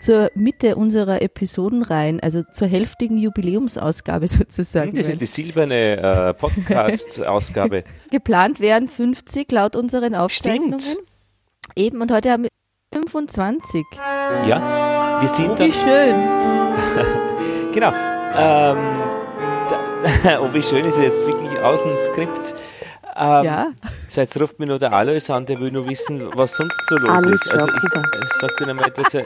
zur Mitte unserer Episodenreihen, also zur hälftigen Jubiläumsausgabe sozusagen. Das ist die silberne äh, Podcast-Ausgabe. Geplant wären 50 laut unseren Aufzeichnungen. Stimmt. Eben, und heute haben wir 25. Ja, wir sind Oh, wie schön. genau. Ähm, oh, wie schön ist jetzt wirklich aus dem Skript. Ähm, Ja. So, jetzt ruft mir nur der Alois an, der will nur wissen, was sonst so los Alles ist. Also ich Kuba. äh, sag dir einmal, dass er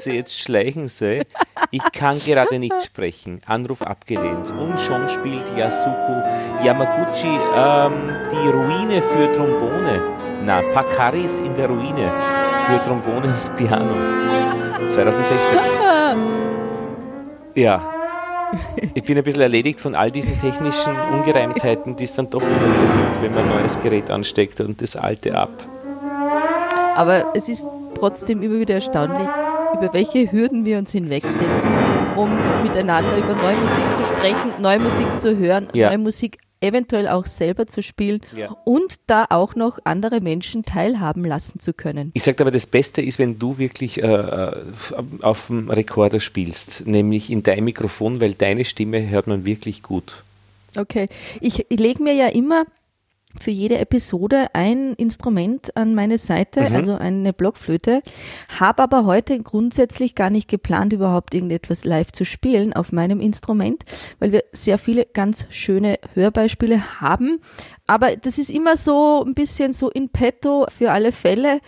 sie jetzt schleichen soll. Ich kann gerade nicht sprechen. Anruf abgelehnt. Und schon spielt Yasuko Yamaguchi ähm, die Ruine für Trombone. Na, Pakaris in der Ruine für Trombone und Piano. 2016. Ja. Ich bin ein bisschen erledigt von all diesen technischen Ungereimtheiten, die es dann doch immer wieder gibt, wenn man ein neues Gerät ansteckt und das alte ab. Aber es ist trotzdem immer wieder erstaunlich, über welche Hürden wir uns hinwegsetzen, um miteinander über neue Musik zu sprechen, neue Musik zu hören, Ja. neue Musik eventuell auch selber zu spielen Ja. und da auch noch andere Menschen teilhaben lassen zu können. Ich sage aber, das Beste ist, wenn du wirklich äh, äh, auf dem Rekorder spielst, nämlich in dein Mikrofon, weil deine Stimme hört man wirklich gut. Okay, ich, ich lege mir ja immer für jede Episode ein Instrument an meine Seite, also eine Blockflöte, habe aber heute grundsätzlich gar nicht geplant, überhaupt irgendetwas live zu spielen auf meinem Instrument, weil wir sehr viele ganz schöne Hörbeispiele haben. Aber das ist immer so ein bisschen so in petto für alle Fälle.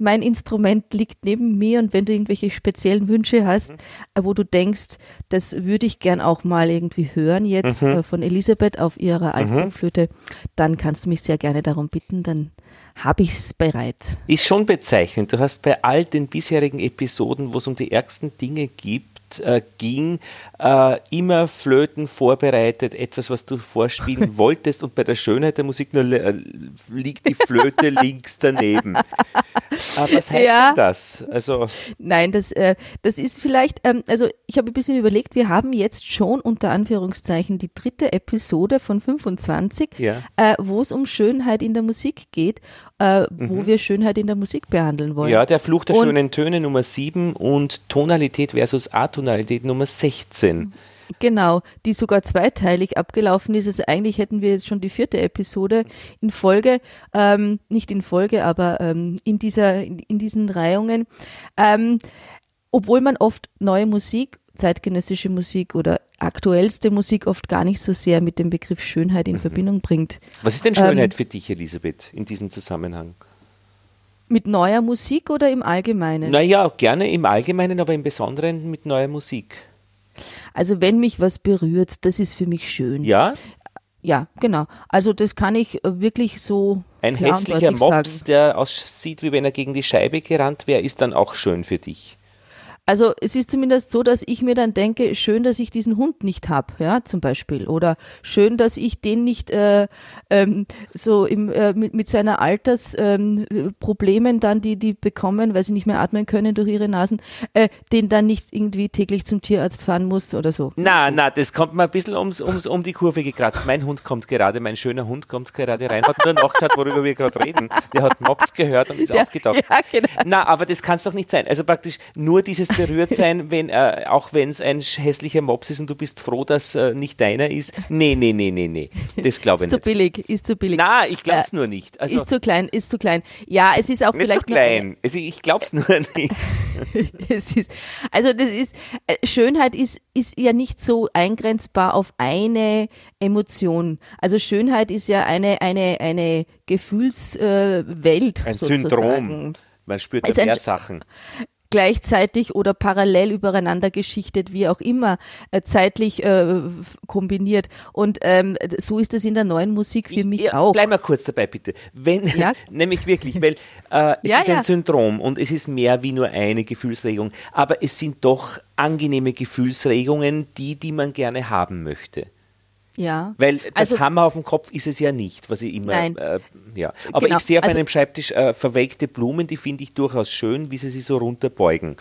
Mein Instrument liegt neben mir und wenn du irgendwelche speziellen Wünsche hast, äh, wo du denkst, das würde ich gern auch mal irgendwie hören jetzt äh, von Elisabeth auf ihrer Altflöte, dann kannst du mich sehr gerne darum bitten, dann habe ich es bereit. Ist schon bezeichnend. Du hast bei all den bisherigen Episoden, wo es um die ärgsten Dinge gibt, äh, ging, äh, immer Flöten vorbereitet, etwas, was du vorspielen wolltest und bei der Schönheit der Musik nur äh, liegt die Flöte links daneben. Äh, was heißt Ja. denn das? Also, Nein, das, äh, das ist vielleicht, ähm, also ich habe ein bisschen überlegt, wir haben jetzt schon unter Anführungszeichen die dritte Episode von 25, Ja. wo es um Schönheit in der Musik geht, wo wir Schönheit in der Musik behandeln wollen. Mhm. ja, der Fluch der Und- schönen Töne Nummer 7 und Tonalität versus Atonalität Nummer 16. Genau, die sogar zweiteilig abgelaufen ist. Also eigentlich hätten wir jetzt schon die vierte Episode in Folge, ähm, nicht in Folge, aber ähm, in, dieser, in, in diesen Reihungen. Ähm, obwohl man oft neue Musik, zeitgenössische Musik oder aktuellste Musik oft gar nicht so sehr mit dem Begriff Schönheit in Verbindung bringt. Was ist denn Ähm, Schönheit für dich, Elisabeth, in diesem Zusammenhang? Mit neuer Musik oder im Allgemeinen? Naja, gerne im Allgemeinen, aber im Besonderen mit neuer Musik. Also wenn mich was berührt, das ist für mich schön. Ja, Ja, genau. Also das kann ich äh, wirklich so ein hässlicher Mops, sagen. der aussieht, wie wenn er gegen die Scheibe gerannt wäre, ist dann auch schön für dich. Also es ist zumindest so, dass ich mir dann denke, schön, dass ich diesen Hund nicht habe, ja, zum Beispiel. Oder schön, dass ich den nicht äh, ähm, so im, äh, mit, mit seiner Altersproblemen ähm, dann, die die bekommen, weil sie nicht mehr atmen können durch ihre Nasen, äh, den dann nicht irgendwie täglich zum Tierarzt fahren muss oder so. Na, na, das kommt mir ein bisschen ums, ums, um die Kurve gekratzt. Mein Hund kommt gerade, mein schöner Hund kommt gerade rein, hat nur nachgehört, worüber wir gerade reden. Der hat Mops gehört und ist Der- aufgetaucht. ja, genau. Na, aber das kann es doch nicht sein. Also praktisch nur dieses Berührtsein, wenn, äh, auch wenn es ein hässlicher Mops ist und du bist froh, dass äh, nicht deiner ist. Nee, nee, nee, nee, nee. Das glaube ich Ist zu nicht. billig, ist zu billig. Na, ich glaube es Äh, nur nicht. Also, ist zu klein, ist zu klein. Ja, es ist auch nicht vielleicht eine- klein. Also, ich glaube es nur nicht. es ist, also das ist, äh, Schönheit ist, ist ja nicht so eingrenzbar auf eine Emotion. Also Schönheit ist ja eine, eine, eine Gefühlswelt. Äh, Welt Ein sozusagen. Syndrom. Man spürt mehr Sachen. Gleichzeitig oder parallel übereinander geschichtet, wie auch immer, äh, zeitlich äh, kombiniert. Und ähm, so ist es in der neuen Musik für mich ja, auch. Bleib mal kurz dabei, bitte. Wenn, Ja. nämlich wirklich, weil äh, es Ja, ist ein Syndrom und es ist mehr wie nur eine Gefühlsregung, aber es sind doch angenehme Gefühlsregungen, die, die man gerne haben möchte. Ja. Weil das Also- Hammer auf dem Kopf ist es ja nicht, was ich immer. Äh, ja. Aber Genau, ich sehe auf also- meinem Schreibtisch äh, verwelkte Blumen, die finde ich durchaus schön, wie sie sich so runterbeugen.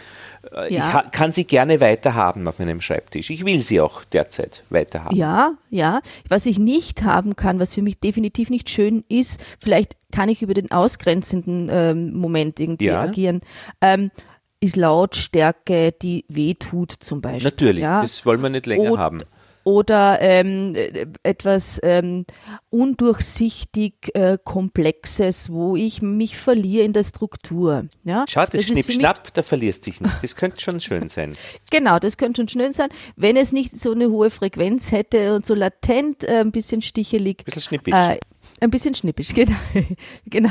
Äh, Ich Ja. ha kann sie gerne weiter haben auf meinem Schreibtisch. Ich will sie auch derzeit weiter haben. Ja, ja. Was ich nicht haben kann, was für mich definitiv nicht schön ist, vielleicht kann ich über den ausgrenzenden ähm, Moment irgendwie Ja. agieren. Ähm, ist Lautstärke, die wehtut zum Beispiel. Natürlich, ja? das wollen wir nicht länger Und- haben. Oder ähm, äh, etwas ähm, undurchsichtig äh, Komplexes, wo ich mich verliere in der Struktur. Ja? Schau, das, mich- Schnipp-Schnapp, da verlierst dich nicht. Das könnte schon schön sein. Genau, das könnte schon schön sein, wenn es nicht so eine hohe Frequenz hätte und so latent äh, ein bisschen stichelig. Bisschen schnippisch. Äh, ein bisschen schnippisch, genau. genau.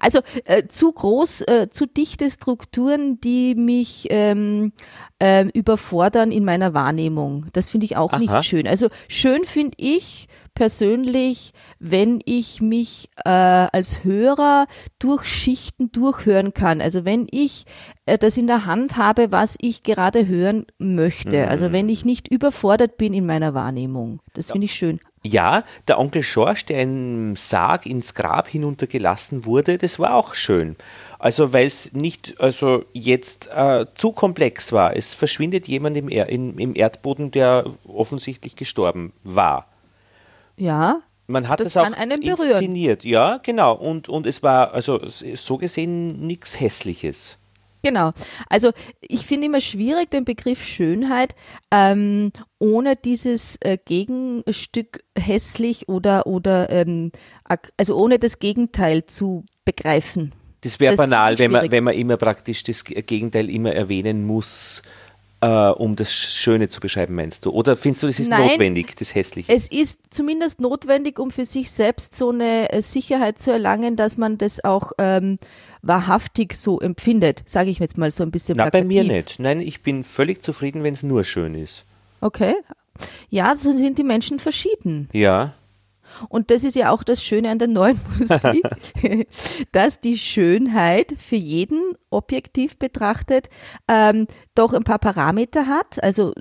Also äh, zu groß, äh, zu dichte Strukturen, die mich ähm, ähm, überfordern in meiner Wahrnehmung. Das finde ich auch Aha. nicht schön. Also schön finde ich persönlich, wenn ich mich äh, als Hörer durch Schichten durchhören kann. Also wenn ich äh, das in der Hand habe, was ich gerade hören möchte. Mhm. Also wenn ich nicht überfordert bin in meiner Wahrnehmung. Das finde ich schön. Ja, der Onkel Schorsch, der im Sarg ins Grab hinuntergelassen wurde, das war auch schön. Also weil es nicht also jetzt äh, zu komplex war. Es verschwindet jemand im, er in, im Erdboden, der offensichtlich gestorben war. Ja, Man hat Das das, auch inszeniert, ja, genau. Und, und es war also so gesehen nichts Hässliches. Genau. Also ich finde immer schwierig den Begriff Schönheit ähm, ohne dieses äh, Gegenstück hässlich oder oder ähm, also ohne das Gegenteil zu begreifen. Das wäre banal, wenn man, wenn man immer praktisch das Gegenteil immer erwähnen muss, äh, um das Schöne zu beschreiben, meinst du? Oder findest du, das ist Nein. notwendig, das Hässliche? Es ist zumindest notwendig, um für sich selbst so eine äh, Sicherheit zu erlangen, dass man das auch ähm, wahrhaftig so empfindet, sage ich jetzt mal so ein bisschen Na, bei plakativ. mir nicht. Nein, ich bin völlig zufrieden, wenn es nur schön ist. Okay. Ja, so sind die Menschen verschieden. Ja. Und das ist ja auch das Schöne an der neuen Musik, dass die Schönheit für jeden objektiv betrachtet ähm, doch ein paar Parameter hat. Also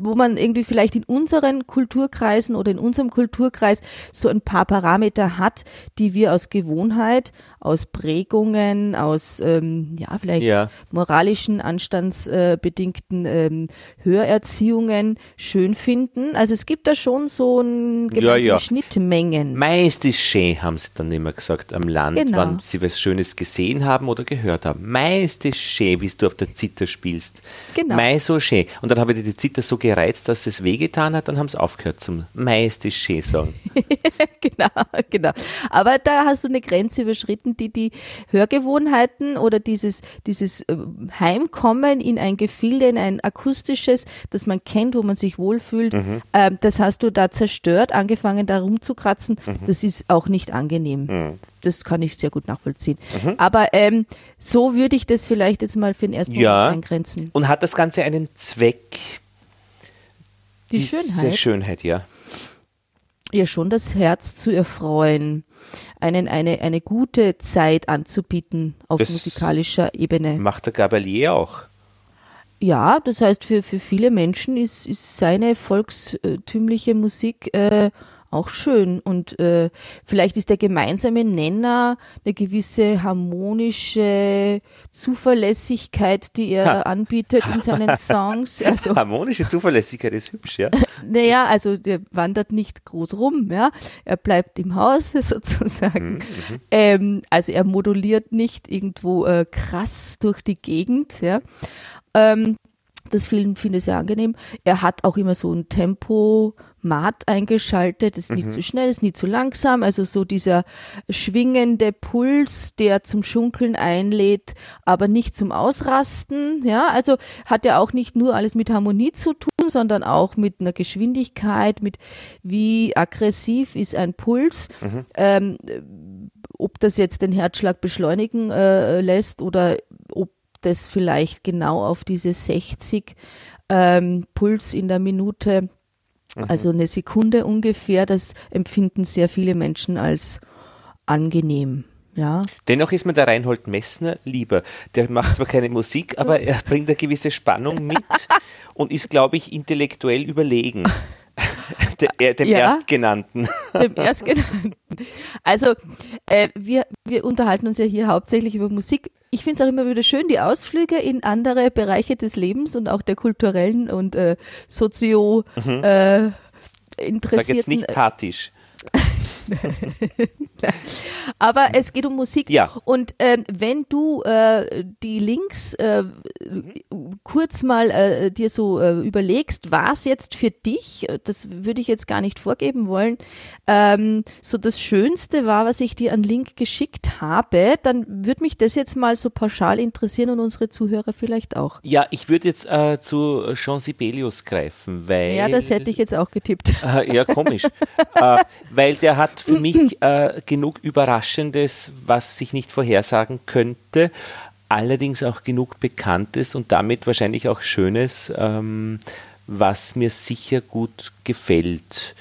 wo man irgendwie vielleicht in unseren Kulturkreisen oder in unserem Kulturkreis so ein paar Parameter hat, die wir aus Gewohnheit, aus Prägungen, aus ähm, ja vielleicht Ja. moralischen, anstandsbedingten ähm, Hörerziehungen schön finden. Also es gibt da schon so ein Ja, gemeinsame ja. Schnittmengen. Meist ist schön, haben sie dann immer gesagt, am Land, Genau. wann sie was Schönes gesehen haben oder gehört haben. Meist ist schön, wie du auf der Zither spielst. Genau. Mei so schön. Und dann habe ich die Zither so gereizt, dass es wehgetan hat, dann haben sie aufgehört zum Meist ist schön sagen. genau, genau. Aber da hast du eine Grenze überschritten, die die Hörgewohnheiten oder dieses, dieses äh, Heimkommen in ein Gefilde, in ein akustisches, das man kennt, wo man sich wohlfühlt, ähm, das hast du da zerstört, angefangen da rumzukratzen. Das ist auch nicht angenehm. Das kann ich sehr gut nachvollziehen. Aber ähm, so würde ich das vielleicht jetzt mal für den ersten Ja. Moment eingrenzen. Und hat das Ganze einen Zweck? Die Diese Schönheit. Schönheit, ja. Ja schon das Herz zu erfreuen, einen, eine, eine gute Zeit anzubieten auf Das musikalischer Ebene. Macht der Gabalier auch. Ja, das heißt, für, für viele Menschen ist, ist seine volkstümliche Musik äh, auch schön. Und äh, vielleicht ist der gemeinsame Nenner eine gewisse harmonische Zuverlässigkeit, die er Ha. anbietet in seinen Songs. Also Harmonische Zuverlässigkeit ist hübsch, ja. Naja, also der wandert nicht groß rum, ja. Er bleibt im Haus sozusagen. Ähm, also er moduliert nicht irgendwo äh, krass durch die Gegend, ja. Ähm, das Film finde ich sehr angenehm. Er hat auch immer so ein Tempomat eingeschaltet. ist nicht zu schnell, ist nie zu langsam. Also so dieser schwingende Puls, der zum Schunkeln einlädt, aber nicht zum Ausrasten. Ja, also hat er auch nicht nur alles mit Harmonie zu tun, sondern auch mit einer Geschwindigkeit, mit wie aggressiv ist ein Puls. Ähm, ob das jetzt den Herzschlag beschleunigen äh, lässt oder ob das vielleicht genau auf diese 60 ähm, Puls in der Minute, also eine Sekunde ungefähr, das empfinden sehr viele Menschen als angenehm. Ja, Dennoch ist mir der Reinhold Messner lieber. Der macht zwar keine Musik, aber er bringt eine gewisse Spannung mit und ist, glaube ich, intellektuell überlegen. Der, er- dem Ja. Erstgenannten. dem Erstgenannten. Also, äh, wir, wir unterhalten uns ja hier hauptsächlich über Musik. Ich finde es auch immer wieder schön, die Ausflüge in andere Bereiche des Lebens und auch der kulturellen und äh, sozio äh, Mhm. Sag interessierten jetzt nicht pathisch. Aber es geht um Musik. Ja. Und ähm, wenn du äh, die Links äh, kurz mal äh, dir so äh, überlegst, was jetzt für dich, das würde ich jetzt gar nicht vorgeben wollen, ähm, so das Schönste war, was ich dir an Link geschickt habe, dann würde mich das jetzt mal so pauschal interessieren und unsere Zuhörer vielleicht auch. Ja, ich würde jetzt äh, zu Jean Sibelius greifen, weil. Ja, das hätte ich jetzt auch getippt. Äh, ja, komisch. äh, weil der hat für mich äh, genug Überraschendes, was sich nicht vorhersagen könnte, allerdings auch genug Bekanntes und damit wahrscheinlich auch Schönes, ähm, was mir sicher gut gefällt.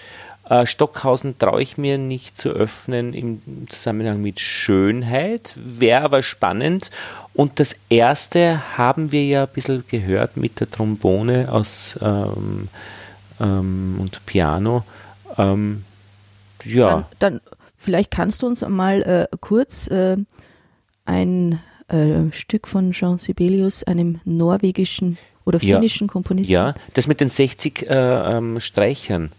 Äh, Stockhausen traue ich mir nicht zu öffnen im Zusammenhang mit Schönheit, wäre aber spannend. Und das erste haben wir ja ein bisschen gehört mit der Trombone aus ähm, ähm, und Piano. Ähm, ja. Dann, dann, vielleicht kannst du uns mal äh, kurz äh, ein äh, Stück von Jean Sibelius, einem norwegischen oder finnischen ja, Komponisten. Ja, das mit den 60 äh, ähm, Streichern.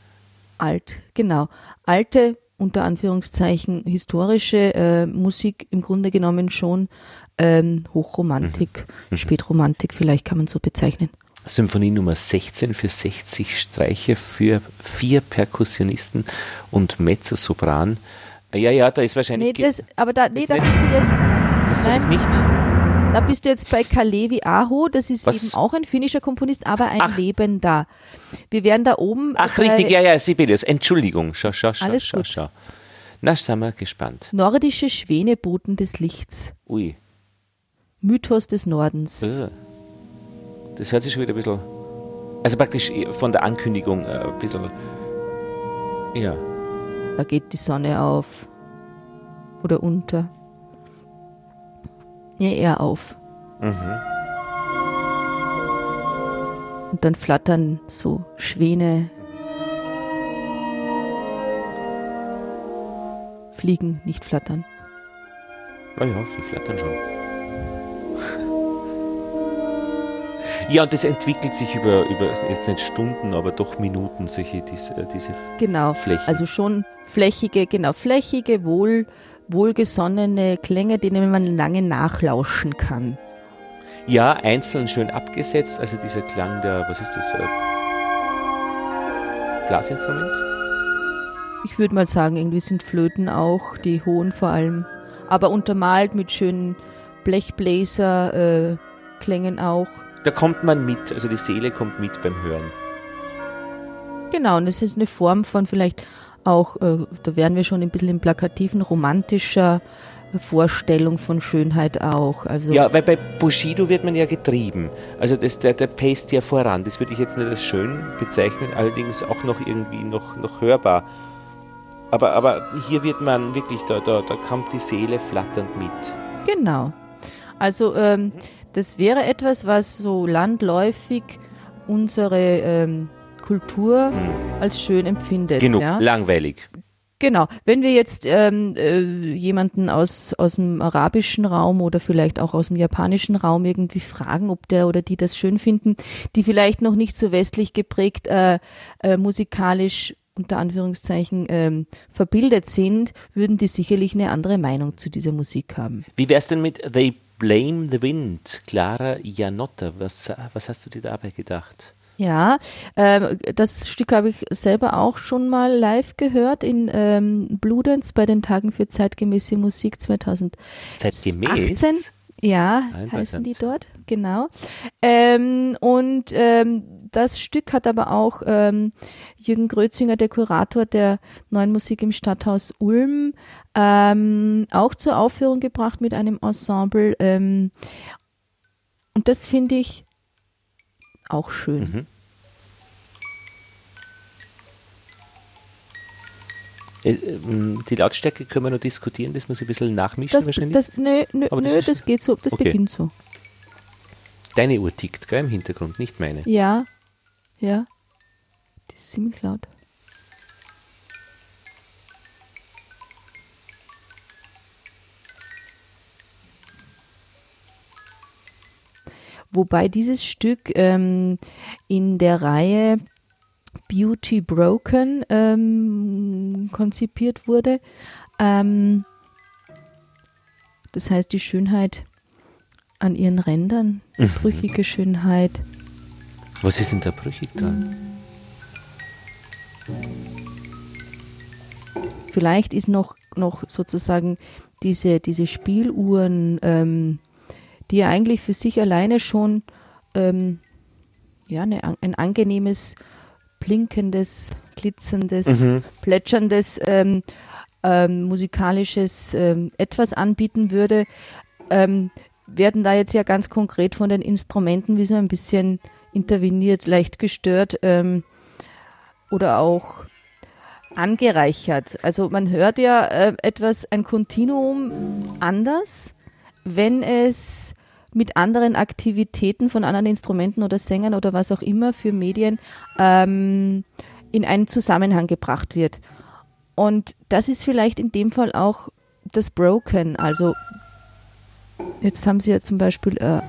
Alt, genau. Alte, unter Anführungszeichen, historische äh, Musik im Grunde genommen schon ähm, Hochromantik, mhm. mhm. Spätromantik, vielleicht kann man so bezeichnen. Symphonie Nummer 16 für 60 Streicher für vier Perkussionisten und Mezzosopran. Ja, ja, da ist wahrscheinlich. Nee, das, aber da, nee, da bist du jetzt. Das nein, nicht. Da bist du jetzt bei Kalevi Aho, das ist Was? eben auch ein finnischer Komponist, aber ein Ach. Lebender. Wir werden da oben. Ach, richtig, ja, ja, Sibelius. Entschuldigung. Schau, schau, schau, Alles schau, gut. schau. Na, sind wir gespannt. Nordische Schwäneboten des Lichts. Ui. Mythos des Nordens. Äh. Das hört sich schon wieder ein bisschen. Also praktisch von der Ankündigung äh, ein bisschen. Ja. Da geht die Sonne auf. Oder unter. Ja, eher auf. Mhm. Und dann flattern so Schwäne. Fliegen, nicht flattern. Ja, ja, sie flattern schon. Ja, und das entwickelt sich über, über jetzt nicht Stunden, aber doch Minuten, solche diese, diese genau, Flächen. Also schon flächige, genau, flächige, wohl, wohlgesonnene Klänge, denen man lange nachlauschen kann. Ja, einzeln schön abgesetzt, also dieser Klang der, was ist das, äh, Blasinstrument? Ich würde mal sagen, irgendwie sind Flöten auch, die hohen vor allem, aber untermalt mit schönen Blechbläser-Klängen äh, auch da kommt man mit, also die Seele kommt mit beim Hören. Genau, und es ist eine Form von vielleicht auch, äh, da wären wir schon ein bisschen im plakativen, romantischer Vorstellung von Schönheit auch. Also ja, weil bei Bushido wird man ja getrieben. Also das, der, der paced ja voran. Das würde ich jetzt nicht als schön bezeichnen, allerdings auch noch irgendwie noch, noch hörbar. Aber, aber hier wird man wirklich, da, da, da kommt die Seele flatternd mit. Genau. Also ähm, das wäre etwas, was so landläufig unsere ähm, Kultur hm. als schön empfindet. Genug, ja? langweilig. Genau, wenn wir jetzt ähm, äh, jemanden aus, aus dem arabischen Raum oder vielleicht auch aus dem japanischen Raum irgendwie fragen, ob der oder die das schön finden, die vielleicht noch nicht so westlich geprägt äh, äh, musikalisch unter Anführungszeichen ähm, verbildet sind, würden die sicherlich eine andere Meinung zu dieser Musik haben. Wie wäre es denn mit They Blame the Wind, Clara Janotta. Was, was hast du dir dabei gedacht? Ja, ähm, das Stück habe ich selber auch schon mal live gehört in ähm, Bludenz bei den Tagen für zeitgemäße Musik 2018. Zeitgemäß? Ja, heißen die dort, genau. Ähm, und ähm, das Stück hat aber auch ähm, Jürgen Grötzinger, der Kurator der neuen Musik im Stadthaus Ulm, ähm, auch zur Aufführung gebracht mit einem Ensemble. Ähm, und das finde ich auch schön. Mhm. Die Lautstärke können wir noch diskutieren, das muss ein bisschen nachmischen das, wahrscheinlich. Das, nö, nö, nö das, das, geht so, das okay. beginnt so. Deine Uhr tickt, gell, im Hintergrund, nicht meine. Ja, ja. Die ist ziemlich laut. Wobei dieses Stück ähm, in der Reihe Beauty Broken ähm, konzipiert wurde. Ähm, das heißt, die Schönheit an ihren Rändern, die mhm. brüchige Schönheit. Was ist denn da brüchig dran? Vielleicht ist noch, noch sozusagen diese, diese Spieluhren, ähm, die ja eigentlich für sich alleine schon ähm, ja, eine, ein angenehmes, blinkendes, glitzerndes, mhm. plätscherndes ähm, ähm, musikalisches ähm, etwas anbieten würde, ähm, werden da jetzt ja ganz konkret von den Instrumenten wie so ein bisschen interveniert, leicht gestört ähm, oder auch angereichert. Also man hört ja äh, etwas, ein Kontinuum anders, wenn es mit anderen Aktivitäten von anderen Instrumenten oder Sängern oder was auch immer für Medien ähm, in einen Zusammenhang gebracht wird. Und das ist vielleicht in dem Fall auch das Broken. Also jetzt haben sie ja zum Beispiel äh,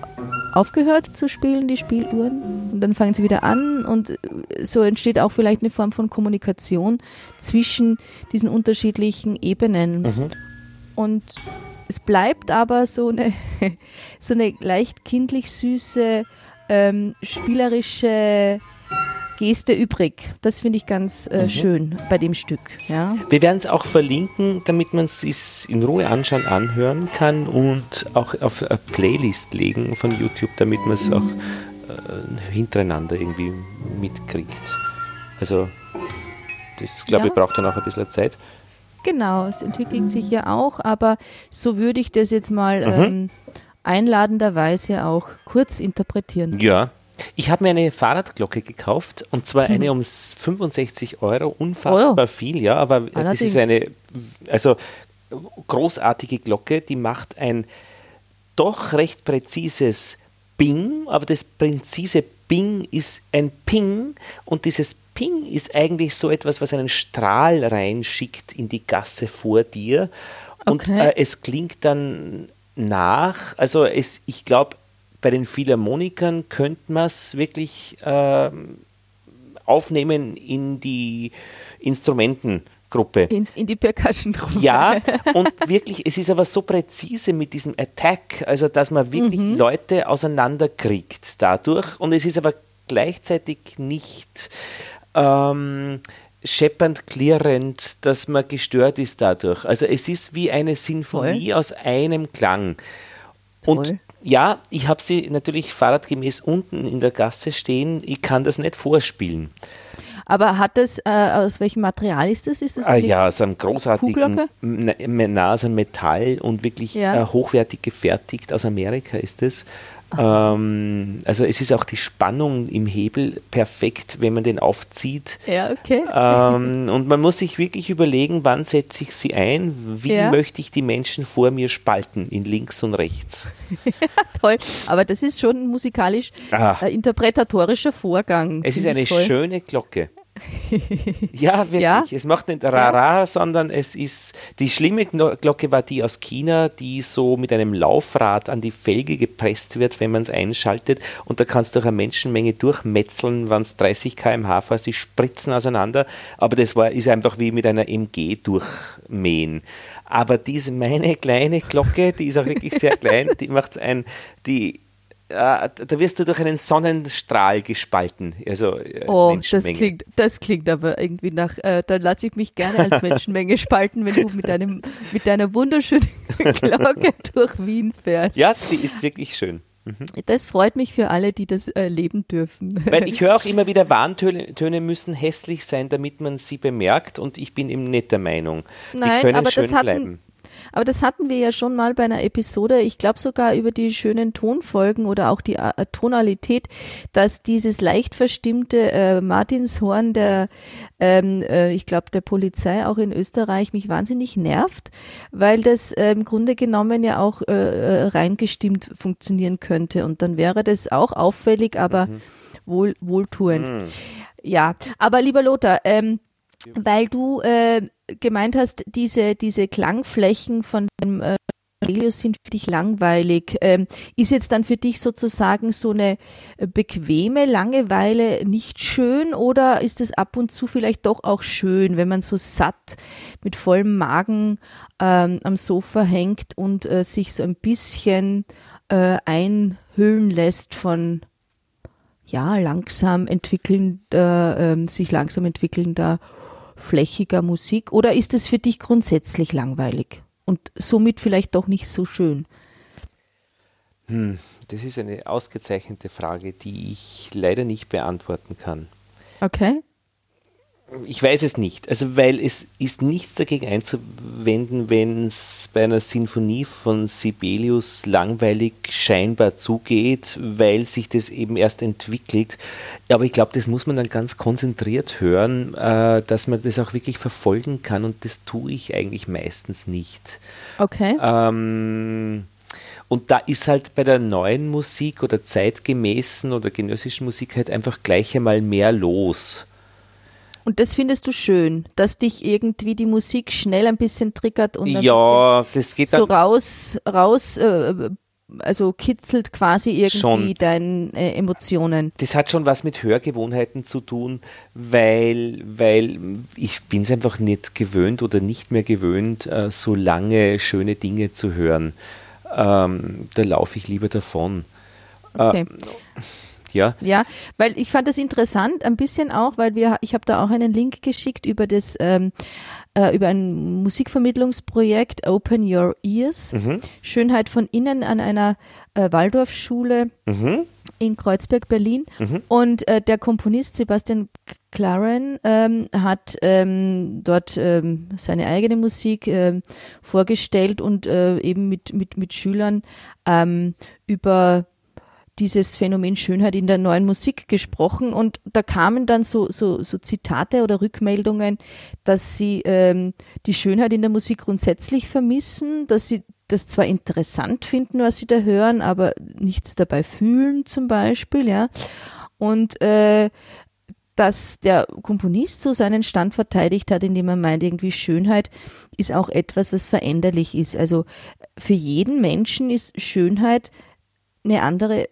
aufgehört zu spielen, die Spieluhren, und dann fangen sie wieder an und äh, so entsteht auch vielleicht eine Form von Kommunikation zwischen diesen unterschiedlichen Ebenen. Mhm. Und es bleibt aber so eine, so eine leicht kindlich süße, ähm, spielerische Geste übrig. Das finde ich ganz äh, mhm. schön bei dem Stück. Ja. Wir werden es auch verlinken, damit man es sich in Ruhe anschauen, anhören kann und auch auf eine Playlist legen von YouTube, damit man es auch äh, hintereinander irgendwie mitkriegt. Also das, glaube ja. ich, braucht dann auch ein bisschen Zeit. Genau, es entwickelt sich ja auch, aber so würde ich das jetzt mal mhm. ähm, einladenderweise auch kurz interpretieren. Ja, ich habe mir eine Fahrradglocke gekauft und zwar eine mhm. um 65 Euro, unfassbar oh. viel, ja, aber Allerdings. das ist eine, also großartige Glocke, die macht ein doch recht präzises Bing, aber das präzise Bing ist ein Ping und dieses Ping ist eigentlich so etwas, was einen Strahl reinschickt in die Gasse vor dir und okay. äh, es klingt dann nach, also es, ich glaube, bei den Philharmonikern könnte man es wirklich äh, aufnehmen in die Instrumentengruppe. In, in die Percussion-Gruppe. Ja, und wirklich, es ist aber so präzise mit diesem Attack, also dass man wirklich mhm. Leute auseinanderkriegt dadurch. Und es ist aber gleichzeitig nicht ähm, scheppernd, klirrend, dass man gestört ist dadurch. Also es ist wie eine Sinfonie Voll. aus einem Klang. Und Voll ja, ich habe sie natürlich fahrradgemäß unten in der Gasse stehen. Ich kann das nicht vorspielen. Aber hat das, äh, aus welchem Material ist das? Ist das ah, ja, aus einem großartigen, na, aus einem Metall und wirklich ja. äh, hochwertig gefertigt. Aus Amerika ist es. Ähm, also es ist auch die Spannung im Hebel perfekt, wenn man den aufzieht. Ja, okay. Ähm, und man muss sich wirklich überlegen, wann setze ich sie ein, wie ja. möchte ich die Menschen vor mir spalten, in links und rechts. toll, aber das ist schon ein musikalisch äh, interpretatorischer Vorgang. Es ist eine toll. schöne Glocke. Ja, wirklich. Ja? Es macht nicht Rara, ja. sondern es ist. Die schlimme Glocke war die aus China, die so mit einem Laufrad an die Felge gepresst wird, wenn man es einschaltet. Und da kannst du durch eine Menschenmenge durchmetzeln, wenn es 30 km/h fährst, die spritzen auseinander. Aber das war, ist einfach wie mit einer MG durchmähen. Aber diese meine kleine Glocke, die ist auch wirklich sehr klein, die macht es ein, die da wirst du durch einen Sonnenstrahl gespalten. Also oh, das klingt, das klingt aber irgendwie nach, äh, da lasse ich mich gerne als Menschenmenge spalten, wenn du mit, deinem, mit deiner wunderschönen Glocke durch Wien fährst. Ja, sie ist wirklich schön. Mhm. Das freut mich für alle, die das äh, leben dürfen. Weil ich höre auch immer wieder, Warntöne müssen hässlich sein, damit man sie bemerkt und ich bin eben nicht der Meinung. Nein, Die können aber schön das hatten, bleiben aber das hatten wir ja schon mal bei einer Episode, ich glaube sogar über die schönen Tonfolgen oder auch die äh, Tonalität, dass dieses leicht verstimmte äh, Martinshorn der, ähm, äh, ich glaube, der Polizei auch in Österreich mich wahnsinnig nervt, weil das äh, im Grunde genommen ja auch äh, äh, reingestimmt funktionieren könnte. Und dann wäre das auch auffällig, aber mhm. wohl, wohltuend. Mhm. Ja, aber lieber Lothar, ähm, weil du äh, gemeint hast, diese, diese Klangflächen von dem äh, sind für dich langweilig. Ähm, ist jetzt dann für dich sozusagen so eine äh, bequeme Langeweile nicht schön oder ist es ab und zu vielleicht doch auch schön, wenn man so satt mit vollem Magen ähm, am Sofa hängt und äh, sich so ein bisschen äh, einhüllen lässt von ja langsam entwickelnder, äh, sich langsam entwickelnder flächiger Musik oder ist es für dich grundsätzlich langweilig und somit vielleicht doch nicht so schön? Hm, das ist eine ausgezeichnete Frage, die ich leider nicht beantworten kann. Okay. Ich weiß es nicht. Also, weil es ist nichts dagegen einzuwenden, wenn es bei einer Sinfonie von Sibelius langweilig scheinbar zugeht, weil sich das eben erst entwickelt. Aber ich glaube, das muss man dann ganz konzentriert hören, äh, dass man das auch wirklich verfolgen kann und das tue ich eigentlich meistens nicht. Okay. Ähm, und da ist halt bei der neuen Musik oder zeitgemäßen oder genössischen Musik halt einfach gleich einmal mehr los. Und das findest du schön, dass dich irgendwie die Musik schnell ein bisschen triggert und ein ja, das geht so raus, raus, äh, also kitzelt quasi irgendwie schon. deine äh, Emotionen. Das hat schon was mit Hörgewohnheiten zu tun, weil, weil ich bin es einfach nicht gewöhnt oder nicht mehr gewöhnt, äh, so lange schöne Dinge zu hören. Ähm, da laufe ich lieber davon. Okay. Äh, ja. Ja, weil ich fand das interessant, ein bisschen auch, weil wir, ich habe da auch einen Link geschickt über das, ähm, äh, über ein Musikvermittlungsprojekt Open Your Ears, mhm. Schönheit von innen an einer äh, Waldorfschule. Mhm. In Kreuzberg, Berlin. Mhm. Und äh, der Komponist Sebastian Claren ähm, hat ähm, dort ähm, seine eigene Musik ähm, vorgestellt und äh, eben mit, mit, mit Schülern ähm, über dieses Phänomen Schönheit in der neuen Musik gesprochen und da kamen dann so, so, so Zitate oder Rückmeldungen, dass sie ähm, die Schönheit in der Musik grundsätzlich vermissen, dass sie das zwar interessant finden, was sie da hören, aber nichts dabei fühlen zum Beispiel, ja. Und äh, dass der Komponist so seinen Stand verteidigt hat, indem er meint, irgendwie Schönheit ist auch etwas, was veränderlich ist. Also für jeden Menschen ist Schönheit eine andere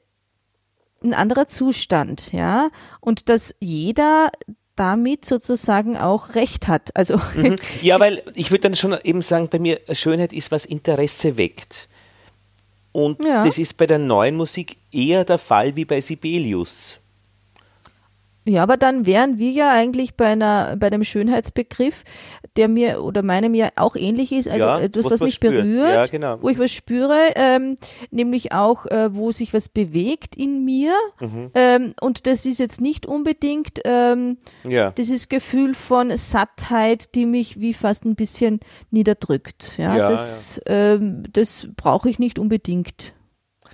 ein anderer Zustand, ja, und dass jeder damit sozusagen auch recht hat. Also mhm. ja, weil ich würde dann schon eben sagen, bei mir Schönheit ist was Interesse weckt. Und ja. das ist bei der neuen Musik eher der Fall wie bei Sibelius. Ja, aber dann wären wir ja eigentlich bei einer bei einem Schönheitsbegriff, der mir oder meinem ja auch ähnlich ist, also ja, etwas, was, was mich spürt. berührt, ja, genau. wo ich was spüre, ähm, nämlich auch, äh, wo sich was bewegt in mir. Mhm. Ähm, und das ist jetzt nicht unbedingt ähm, ja. dieses Gefühl von Sattheit, die mich wie fast ein bisschen niederdrückt. Ja, das, ähm, das brauche ich nicht unbedingt.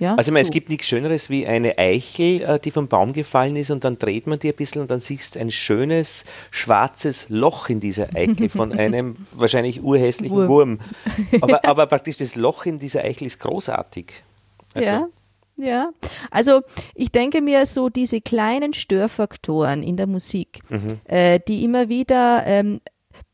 Ja, also ich meine, so. es gibt nichts Schöneres wie eine Eichel, äh, die vom Baum gefallen ist und dann dreht man die ein bisschen und dann siehst du ein schönes schwarzes Loch in dieser Eichel von einem wahrscheinlich urhässlichen Wurm. Wurm. Aber, aber praktisch das Loch in dieser Eichel ist großartig. Also, ja. Ja, also ich denke mir so diese kleinen Störfaktoren in der Musik, mhm. äh, die immer wieder ähm,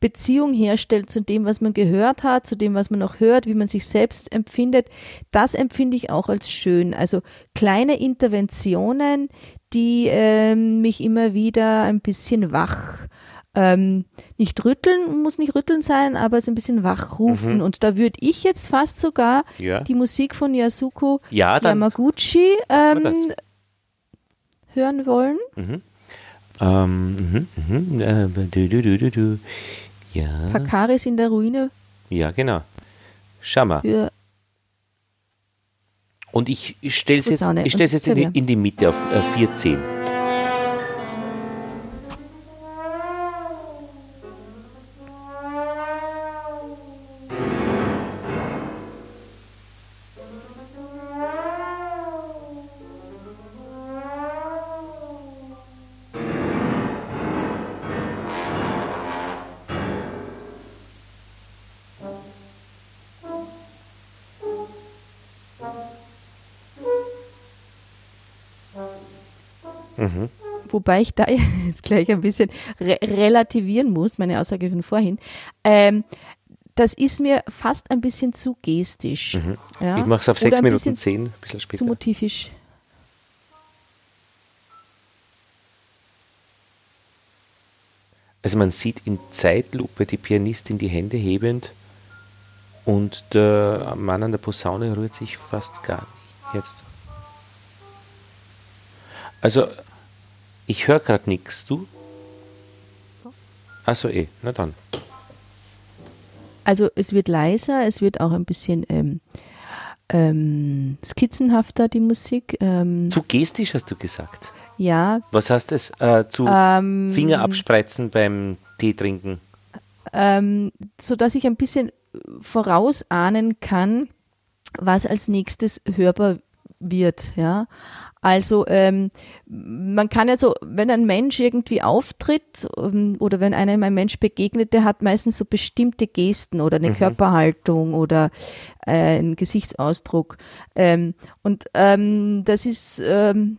Beziehung herstellt zu dem, was man gehört hat, zu dem, was man noch hört, wie man sich selbst empfindet, das empfinde ich auch als schön. Also kleine Interventionen, die ähm, mich immer wieder ein bisschen wach ähm, nicht rütteln, muss nicht rütteln sein, aber es ein bisschen wachrufen. Mhm. Und da würde ich jetzt fast sogar ja. die Musik von Yasuko ja, Yamaguchi ähm, hören wollen. Mhm. Ähm, mhm, mhm, äh, du, du, du. Ja. Pakaris in der Ruine. Ja, genau. Schau mal. Für Und ich, stelle es jetzt, ich jetzt in die, in die Mitte auf äh, 14. wobei ich da jetzt gleich ein bisschen re relativieren muss, meine Aussage von vorhin. Ähm, das ist mir fast ein bisschen zu gestisch. Mhm. Ja? Ich mache es auf Oder 6 ein Minuten bisschen 10, ein bisschen Zu später. motivisch. Also man sieht in Zeitlupe die Pianistin die Hände hebend und der Mann an der Posaune rührt sich fast gar nicht. Jetzt. Also ich höre gerade nichts, du? Achso, eh, na dann. Also es wird leiser, es wird auch ein bisschen ähm, ähm, skizzenhafter, die Musik. Ähm, Zu gestisch hast du gesagt. ja, Was heißt das? Äh, zu ähm, Finger abspreizen beim Tee trinken. ähm, so dass ich ein bisschen vorausahnen kann, was als nächstes hörbar wird. Ja, also ähm, man kann ja so, wenn ein Mensch irgendwie auftritt ähm, oder wenn einem ein Mensch begegnet, der hat meistens so bestimmte Gesten oder eine Körperhaltung oder äh, einen Gesichtsausdruck. Ähm, und ähm, das ist ähm,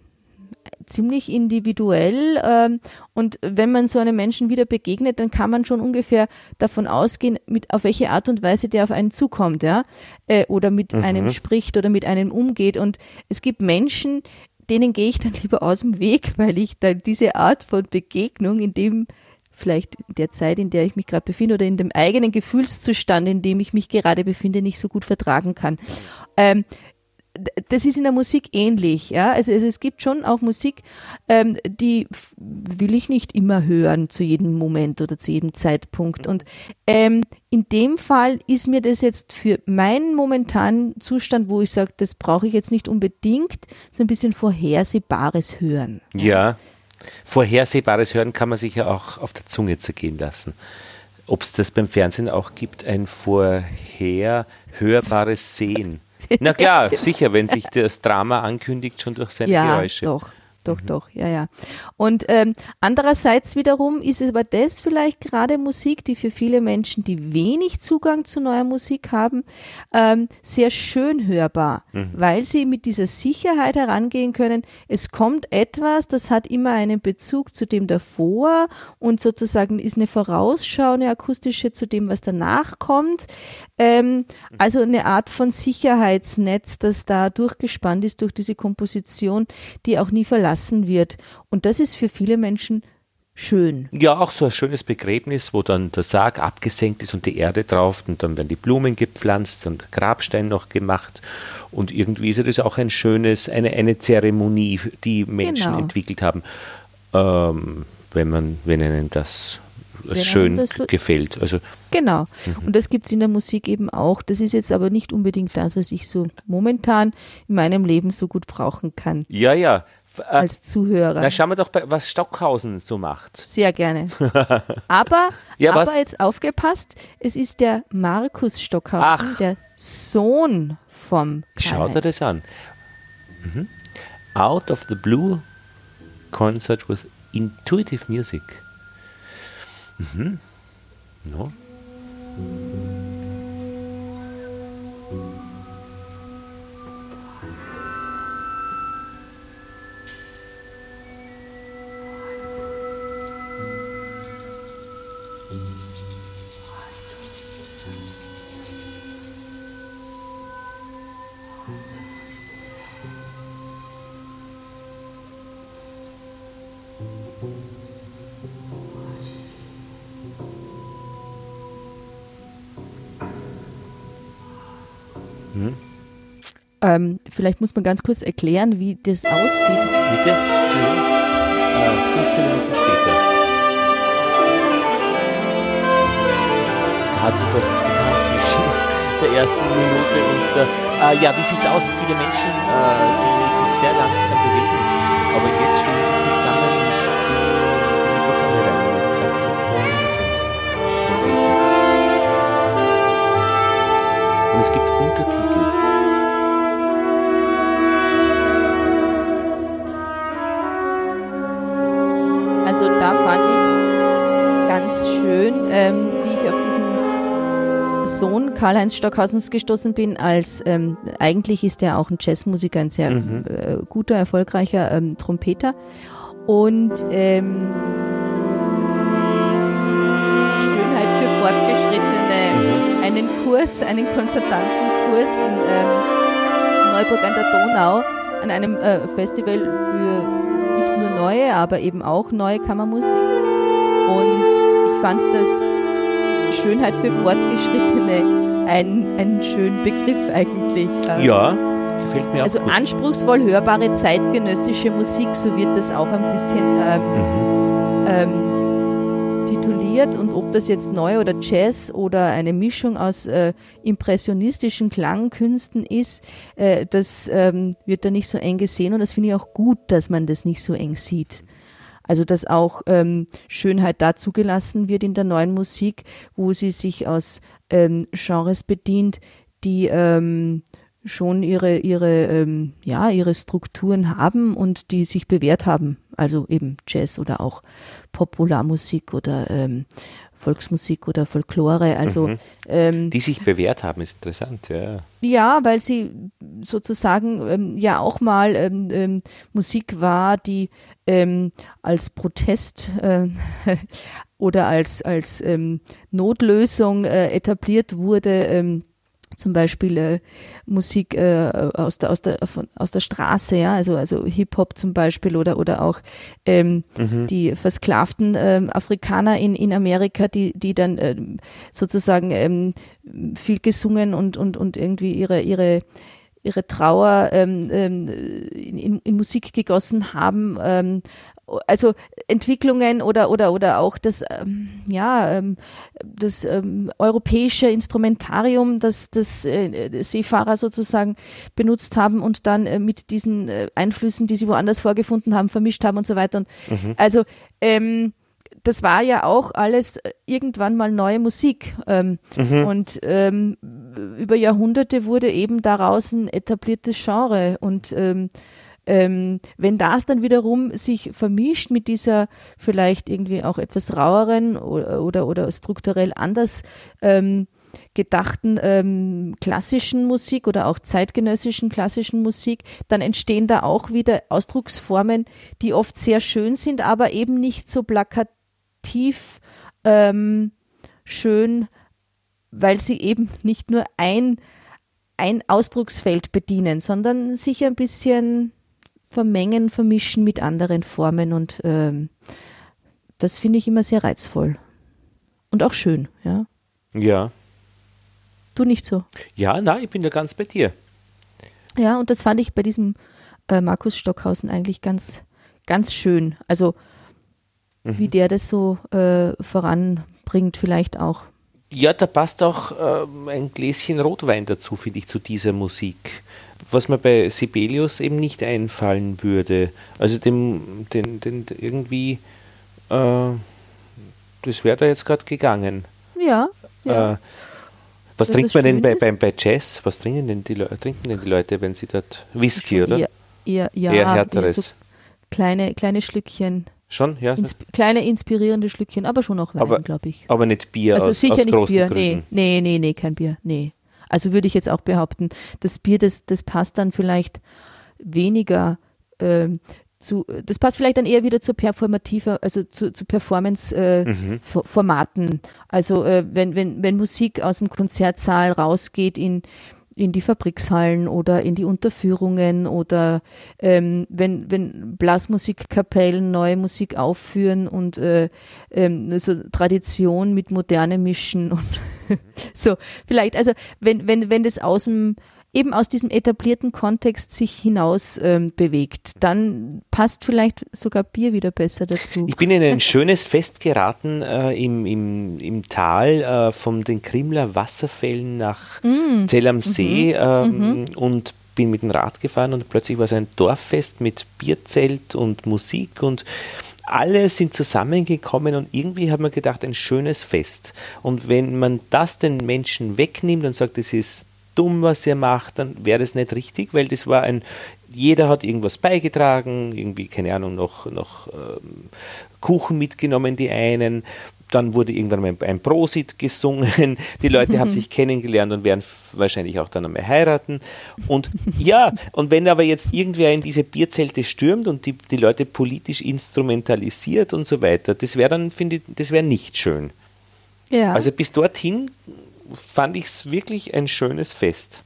ziemlich individuell. Ähm, und wenn man so einem Menschen wieder begegnet, dann kann man schon ungefähr davon ausgehen, mit, auf welche Art und Weise der auf einen zukommt, ja, äh, oder mit einem spricht oder mit einem umgeht. Und es gibt Menschen, denen gehe ich dann lieber aus dem Weg, weil ich dann diese Art von Begegnung in dem vielleicht in der Zeit, in der ich mich gerade befinde oder in dem eigenen Gefühlszustand, in dem ich mich gerade befinde, nicht so gut vertragen kann. Ähm, das ist in der Musik ähnlich, ja. Also, also es gibt schon auch Musik, ähm, die will ich nicht immer hören zu jedem Moment oder zu jedem Zeitpunkt. Und ähm, in dem Fall ist mir das jetzt für meinen momentanen Zustand, wo ich sage, das brauche ich jetzt nicht unbedingt, so ein bisschen vorhersehbares Hören. Ja. Vorhersehbares Hören kann man sich ja auch auf der Zunge zergehen lassen. Ob es das beim Fernsehen auch gibt, ein vorher hörbares Sehen. Na klar, sicher, wenn sich das Drama ankündigt, schon durch seine ja, Geräusche. doch. Doch, doch, ja, ja. Und ähm, andererseits wiederum ist es aber das vielleicht gerade Musik, die für viele Menschen, die wenig Zugang zu neuer Musik haben, ähm, sehr schön hörbar, weil sie mit dieser Sicherheit herangehen können. Es kommt etwas, das hat immer einen Bezug zu dem davor und sozusagen ist eine Vorausschau, eine akustische zu dem, was danach kommt. Ähm, also eine Art von Sicherheitsnetz, das da durchgespannt ist durch diese Komposition, die auch nie verlassen wird. Und das ist für viele Menschen schön. Ja, auch so ein schönes Begräbnis, wo dann der Sarg abgesenkt ist und die Erde drauf und dann werden die Blumen gepflanzt und der Grabstein noch gemacht. Und irgendwie ist das auch ein schönes, eine, eine Zeremonie, die Menschen Genau. entwickelt haben, ähm, wenn man, wenn ihnen das als schön gefällt. Also Genau. Und das gibt es in der Musik eben auch. Das ist jetzt aber nicht unbedingt das, was ich so momentan in meinem Leben so gut brauchen kann ja, ja. Äh, als Zuhörer. na, schauen wir doch, bei, was Stockhausen so macht. Sehr gerne. Aber, Ja, aber was? jetzt aufgepasst, es ist der Markus Stockhausen, Ach. der Sohn vom Schau dir Karl-Heinz. das an. Mhm. Out of the Blue Concert with Intuitive Music. Mhm. No. Ähm, vielleicht muss man ganz kurz erklären, wie das aussieht. Bitte? Äh, 15 Minuten später. Da hat sich was getan zwischen der ersten Minute und der. Äh, ja, wie sieht's aus? Viele Menschen, äh, die sich sehr langsam bewegen. Aber jetzt stehen sie zusammen Karl-Heinz Stockhausens gestoßen bin, als ähm, eigentlich ist er auch ein Jazzmusiker, ein sehr äh, guter, erfolgreicher ähm, Trompeter. Und ähm, Schönheit für Fortgeschrittene, ein Kurs, einen Konzertantenkurs in ähm, Neuburg an der Donau an einem äh, Festival für nicht nur neue, aber eben auch neue Kammermusik. Und ich fand das Schönheit für Fortgeschrittene ein, einen schönen Begriff eigentlich. Ja, gefällt mir also auch. Also anspruchsvoll hörbare zeitgenössische Musik, so wird das auch ein bisschen ähm, mhm. ähm, tituliert und ob das jetzt neu oder Jazz oder eine Mischung aus äh, impressionistischen Klangkünsten ist, äh, das ähm, wird da nicht so eng gesehen und das finde ich auch gut, dass man das nicht so eng sieht. Also dass auch ähm, Schönheit da zugelassen wird in der neuen Musik, wo sie sich aus ähm, Genres bedient, die ähm, schon ihre, ihre, ähm, ja, ihre Strukturen haben und die sich bewährt haben. Also eben Jazz oder auch Popularmusik oder ähm, Volksmusik oder Folklore. Also, mhm. ähm, die sich bewährt haben, ist interessant, ja. Ja, weil sie sozusagen ähm, ja auch mal ähm, ähm Musik war, die ähm, als Protest äh, oder als, als ähm, Notlösung äh, etabliert wurde zum Beispiel äh, Musik äh, aus, der, aus, der, von, aus der Straße, ja, also, also Hip-Hop zum Beispiel oder, oder auch ähm, mhm. die versklavten ähm, Afrikaner in, in Amerika, die, die dann ähm, sozusagen ähm, viel gesungen und, und, und irgendwie ihre, ihre ihre Trauer ähm, ähm in, in, Musik gegossen haben ähm, also Entwicklungen oder oder oder auch das ähm, ja ähm, das ähm, europäische Instrumentarium, das das äh, Seefahrer sozusagen benutzt haben und dann äh, mit diesen äh, Einflüssen, die sie woanders vorgefunden haben, vermischt haben und so weiter. Und mhm. Also ähm, das war ja auch alles irgendwann mal neue Musik. Ähm, mhm. Und ähm, über Jahrhunderte wurde eben daraus ein etabliertes Genre. Und ähm, ähm, wenn das dann wiederum sich vermischt mit dieser vielleicht irgendwie auch etwas raueren oder, oder, oder strukturell anders ähm, gedachten ähm, klassischen Musik oder auch zeitgenössischen klassischen Musik, dann entstehen da auch wieder Ausdrucksformen, die oft sehr schön sind, aber eben nicht so plakativ ähm, schön, weil sie eben nicht nur ein, ein Ausdrucksfeld bedienen, sondern sich ein bisschen vermengen, vermischen mit anderen Formen und ähm, das finde ich immer sehr reizvoll und auch schön, ja. Ja. Du nicht so? Ja, nein, ich bin ja ganz bei dir. Ja, und das fand ich bei diesem äh, Markus Stockhausen eigentlich ganz, ganz schön. Also mhm. wie der das so äh, voranbringt, vielleicht auch. Ja, da passt auch äh, ein Gläschen Rotwein dazu, finde ich, zu dieser Musik was mir bei Sibelius eben nicht einfallen würde. Also dem, den, den irgendwie, äh, das wäre da jetzt gerade gegangen. Ja. ja. Äh, was das trinkt man denn bei, bei, bei Jazz? Was trinken denn, die, trinken denn die Leute, wenn sie dort Whisky, oder? Eher, eher, ja, eher härteres. So kleine, kleine Schlückchen. Schon, ja. Insp kleine inspirierende Schlückchen, aber schon auch Wein, glaube ich. Aber nicht Bier also aus, sicher aus nicht Bier. Nee, nee, nee, nee, kein Bier. Nee. Also würde ich jetzt auch behaupten, das Bier, das, das passt dann vielleicht weniger äh, zu, das passt vielleicht dann eher wieder zu performativer, also zu, zu Performance-Formaten. Äh, mhm. Also äh, wenn, wenn, wenn Musik aus dem Konzertsaal rausgeht in in die Fabrikshallen oder in die Unterführungen oder ähm, wenn, wenn Blasmusikkapellen neue Musik aufführen und äh, ähm, so Tradition mit Moderne mischen und so. Vielleicht, also wenn, wenn, wenn das aus dem eben aus diesem etablierten Kontext sich hinaus ähm, bewegt, dann passt vielleicht sogar Bier wieder besser dazu. Ich bin in ein schönes Fest geraten äh, im, im, im Tal äh, von den Krimler Wasserfällen nach mm. Zell am See mhm. Ähm, mhm. und bin mit dem Rad gefahren und plötzlich war es ein Dorffest mit Bierzelt und Musik und alle sind zusammengekommen und irgendwie hat man gedacht, ein schönes Fest. Und wenn man das den Menschen wegnimmt und sagt, es ist dumm, was ihr macht, dann wäre das nicht richtig, weil das war ein, jeder hat irgendwas beigetragen, irgendwie, keine Ahnung, noch, noch ähm, Kuchen mitgenommen, die einen. Dann wurde irgendwann mal ein Prosit gesungen. Die Leute haben sich kennengelernt und werden wahrscheinlich auch dann einmal heiraten. Und ja, und wenn aber jetzt irgendwer in diese Bierzelte stürmt und die, die Leute politisch instrumentalisiert und so weiter, das wäre dann, finde ich, das wäre nicht schön. Ja. Also bis dorthin fand ich es wirklich ein schönes Fest.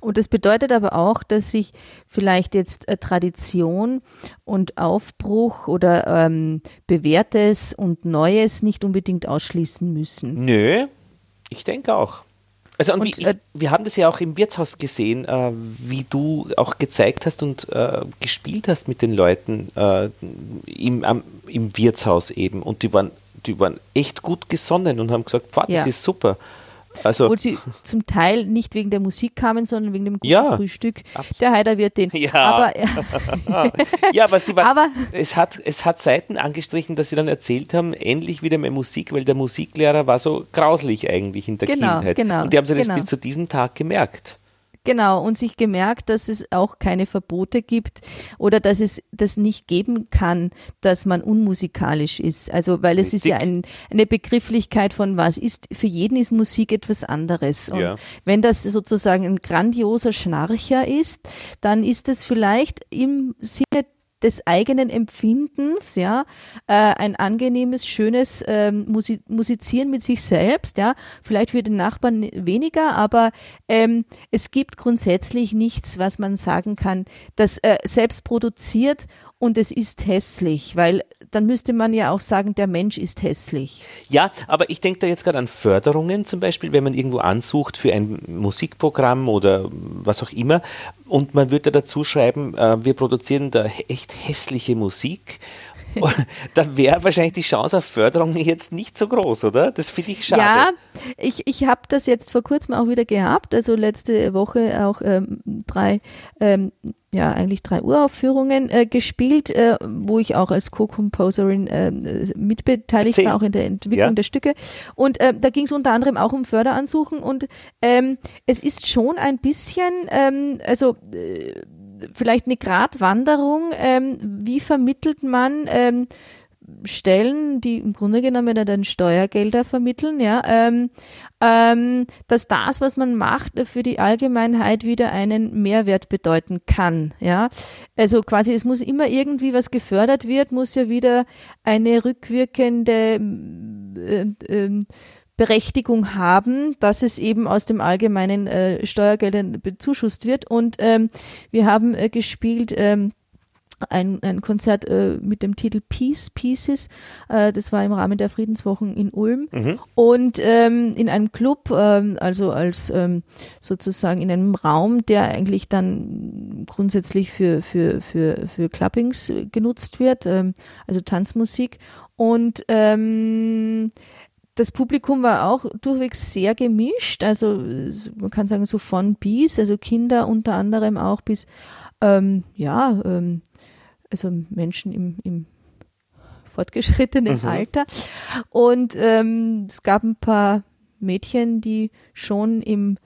Und das bedeutet aber auch, dass sich vielleicht jetzt äh, Tradition und Aufbruch oder ähm, Bewährtes und Neues nicht unbedingt ausschließen müssen. Nö, ich denke auch. Also und, wie, äh, wir haben das ja auch im Wirtshaus gesehen, äh, wie du auch gezeigt hast und äh, gespielt hast mit den Leuten äh, im, am, im Wirtshaus eben. Und die waren, die waren echt gut gesonnen und haben gesagt, das ja. ist super. Also, Obwohl sie zum Teil nicht wegen der Musik kamen, sondern wegen dem guten ja, Frühstück. Absolut. Der Heider wird den. Ja, aber, ja, aber, sie war, aber es, hat, es hat Seiten angestrichen, dass sie dann erzählt haben, endlich wieder mehr Musik, weil der Musiklehrer war so grauslich eigentlich in der genau, Kindheit. Genau, Und die haben sie genau. das bis zu diesem Tag gemerkt. Genau, und sich gemerkt, dass es auch keine Verbote gibt oder dass es das nicht geben kann, dass man unmusikalisch ist. Also, weil es Richtig. ist ja ein, eine Begrifflichkeit von was ist, für jeden ist Musik etwas anderes. Und ja. wenn das sozusagen ein grandioser Schnarcher ist, dann ist es vielleicht im Sinne des eigenen Empfindens, ja, äh, ein angenehmes, schönes ähm, Musi Musizieren mit sich selbst, ja, vielleicht für den Nachbarn weniger, aber ähm, es gibt grundsätzlich nichts, was man sagen kann, das äh, selbst produziert und es ist hässlich, weil dann müsste man ja auch sagen, der Mensch ist hässlich. Ja, aber ich denke da jetzt gerade an Förderungen zum Beispiel, wenn man irgendwo ansucht für ein Musikprogramm oder was auch immer und man würde dazu schreiben, äh, wir produzieren da echt hässliche Musik da wäre wahrscheinlich die Chance auf Förderung jetzt nicht so groß, oder? Das finde ich schade. Ja, ich, ich habe das jetzt vor kurzem auch wieder gehabt, also letzte Woche auch ähm, drei, ähm, ja, eigentlich drei Uraufführungen äh, gespielt, äh, wo ich auch als Co-Composerin äh, mitbeteiligt Erzähl. war, auch in der Entwicklung ja. der Stücke. Und äh, da ging es unter anderem auch um Förderansuchen und ähm, es ist schon ein bisschen, ähm, also äh, vielleicht eine Gratwanderung. Ähm, wie vermittelt man ähm, Stellen, die im Grunde genommen dann Steuergelder vermitteln, ja, ähm, ähm, dass das, was man macht, für die Allgemeinheit wieder einen Mehrwert bedeuten kann, ja. Also quasi, es muss immer irgendwie was gefördert wird, muss ja wieder eine rückwirkende äh, äh, Berechtigung haben, dass es eben aus dem allgemeinen äh, Steuergeldern bezuschusst wird. Und ähm, wir haben äh, gespielt ähm, ein, ein Konzert äh, mit dem Titel Peace Pieces. Äh, das war im Rahmen der Friedenswochen in Ulm mhm. und ähm, in einem Club, ähm, also als ähm, sozusagen in einem Raum, der eigentlich dann grundsätzlich für für für für Clubbings genutzt wird, ähm, also Tanzmusik und ähm, das Publikum war auch durchwegs sehr gemischt. Also man kann sagen so von bis, also Kinder unter anderem auch bis ähm, ja, ähm, also Menschen im, im fortgeschrittenen mhm. Alter. Und ähm, es gab ein paar Mädchen, die schon im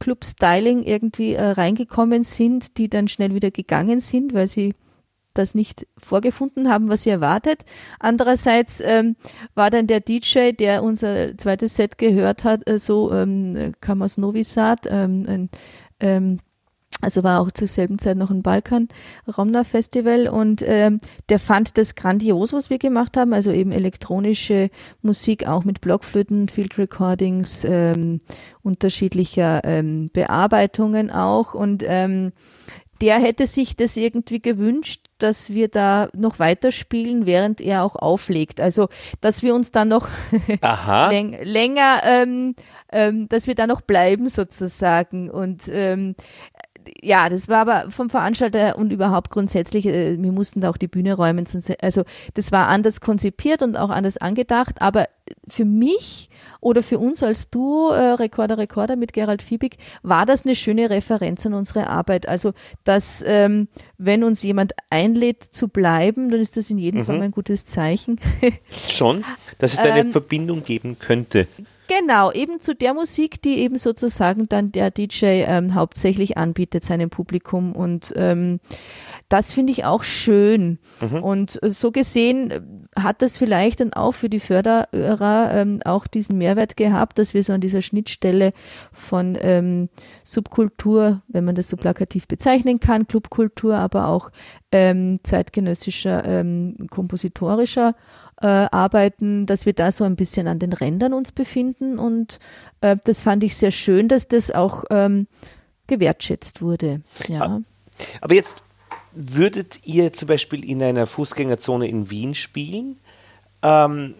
Club-Styling irgendwie äh, reingekommen sind, die dann schnell wieder gegangen sind, weil sie das nicht vorgefunden haben, was sie erwartet. Andererseits ähm, war dann der DJ, der unser zweites Set gehört hat, äh, so ähm, kam aus Novi Sad, ähm, ein, ähm, also war auch zur selben Zeit noch ein Balkan Romna Festival und ähm, der fand das grandios, was wir gemacht haben, also eben elektronische Musik auch mit Blockflöten, Field Recordings, ähm, unterschiedlicher ähm, Bearbeitungen auch und ähm, der hätte sich das irgendwie gewünscht, dass wir da noch weiterspielen, während er auch auflegt. Also, dass wir uns dann noch läng länger, ähm, ähm, dass wir da noch bleiben sozusagen. Und ähm, ja, das war aber vom Veranstalter und überhaupt grundsätzlich, äh, wir mussten da auch die Bühne räumen. Also das war anders konzipiert und auch anders angedacht, aber für mich oder für uns als Duo äh, Rekorder Rekorder mit Gerald Fiebig war das eine schöne Referenz an unsere Arbeit. Also, dass ähm, wenn uns jemand einlädt zu bleiben, dann ist das in jedem mhm. Fall ein gutes Zeichen. Schon, dass es da eine ähm, Verbindung geben könnte. Genau, eben zu der Musik, die eben sozusagen dann der DJ ähm, hauptsächlich anbietet seinem Publikum. Und ähm, das finde ich auch schön. Mhm. Und so gesehen hat das vielleicht dann auch für die Förderer ähm, auch diesen Mehrwert gehabt, dass wir so an dieser Schnittstelle von ähm, Subkultur, wenn man das so plakativ bezeichnen kann, Clubkultur, aber auch ähm, zeitgenössischer, ähm, kompositorischer äh, Arbeiten, dass wir da so ein bisschen an den Rändern uns befinden. Und äh, das fand ich sehr schön, dass das auch ähm, gewertschätzt wurde. Ja. Aber jetzt würdet ihr zum Beispiel in einer Fußgängerzone in Wien spielen? Ähm,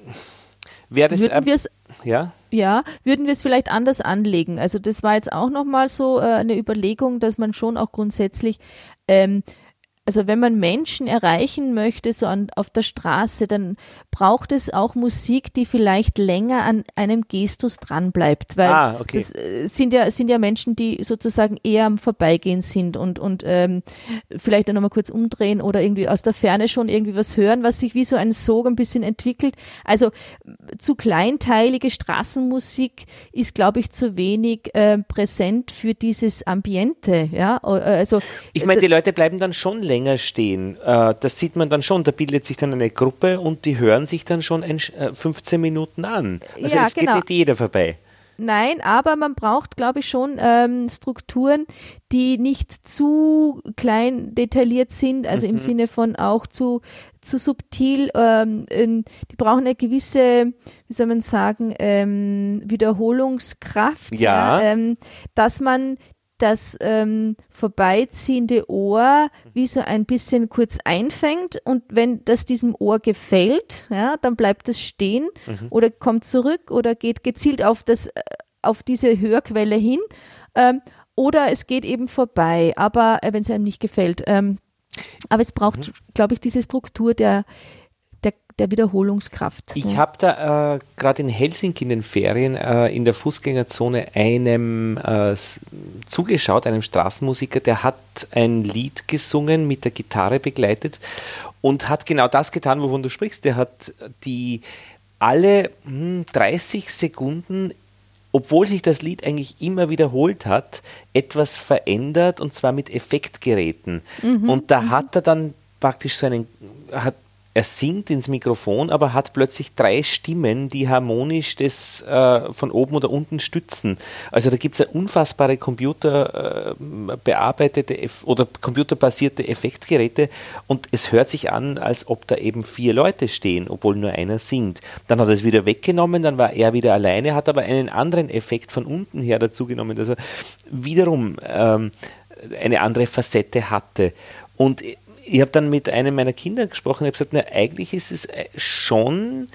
wäre das würden wir es ja? ja, würden wir es vielleicht anders anlegen. Also das war jetzt auch nochmal so äh, eine Überlegung, dass man schon auch grundsätzlich ähm, also wenn man Menschen erreichen möchte, so an, auf der Straße, dann braucht es auch Musik, die vielleicht länger an einem Gestus dranbleibt, weil ah, okay. das äh, sind ja, sind ja Menschen, die sozusagen eher am Vorbeigehen sind und, und ähm, vielleicht dann nochmal kurz umdrehen oder irgendwie aus der Ferne schon irgendwie was hören, was sich wie so ein Sog ein bisschen entwickelt. Also zu kleinteilige Straßenmusik ist, glaube ich, zu wenig äh, präsent für dieses Ambiente, ja. Äh, also, ich meine, die Leute bleiben dann schon länger stehen. Äh, das sieht man dann schon. Da bildet sich dann eine Gruppe und die hören sich dann schon 15 äh, Minuten an. Also ja, es genau. geht nicht jeder vorbei. Nein, aber man braucht, glaube ich, schon ähm, Strukturen, die nicht zu klein detailliert sind, also mhm. im Sinne von auch zu, zu subtil. Ähm, die brauchen eine gewisse, wie soll man sagen, ähm, Wiederholungskraft, ja. ja ähm, dass man das ähm, vorbeiziehende Ohr wie so ein bisschen kurz einfängt und wenn das diesem Ohr gefällt, ja, dann bleibt es stehen mhm. oder kommt zurück oder geht gezielt auf das äh, auf diese Hörquelle hin ähm, oder es geht eben vorbei, aber äh, wenn es einem nicht gefällt. Ähm, aber es braucht, mhm. glaube ich, diese Struktur der der Wiederholungskraft. Ich ja. habe da äh, gerade in Helsinki in den Ferien äh, in der Fußgängerzone einem äh, zugeschaut, einem Straßenmusiker, der hat ein Lied gesungen, mit der Gitarre begleitet und hat genau das getan, wovon du sprichst. Der hat die alle hm, 30 Sekunden obwohl sich das Lied eigentlich immer wiederholt hat, etwas verändert und zwar mit Effektgeräten. Mhm, und da mhm. hat er dann praktisch so einen, hat er singt ins Mikrofon, aber hat plötzlich drei Stimmen, die harmonisch das äh, von oben oder unten stützen. Also da gibt es ja unfassbare computerbearbeitete äh, oder computerbasierte Effektgeräte und es hört sich an, als ob da eben vier Leute stehen, obwohl nur einer singt. Dann hat er es wieder weggenommen, dann war er wieder alleine, hat aber einen anderen Effekt von unten her dazugenommen, dass er wiederum ähm, eine andere Facette hatte. Und ich habe dann mit einem meiner Kinder gesprochen und habe gesagt, na, eigentlich ist es äh, schon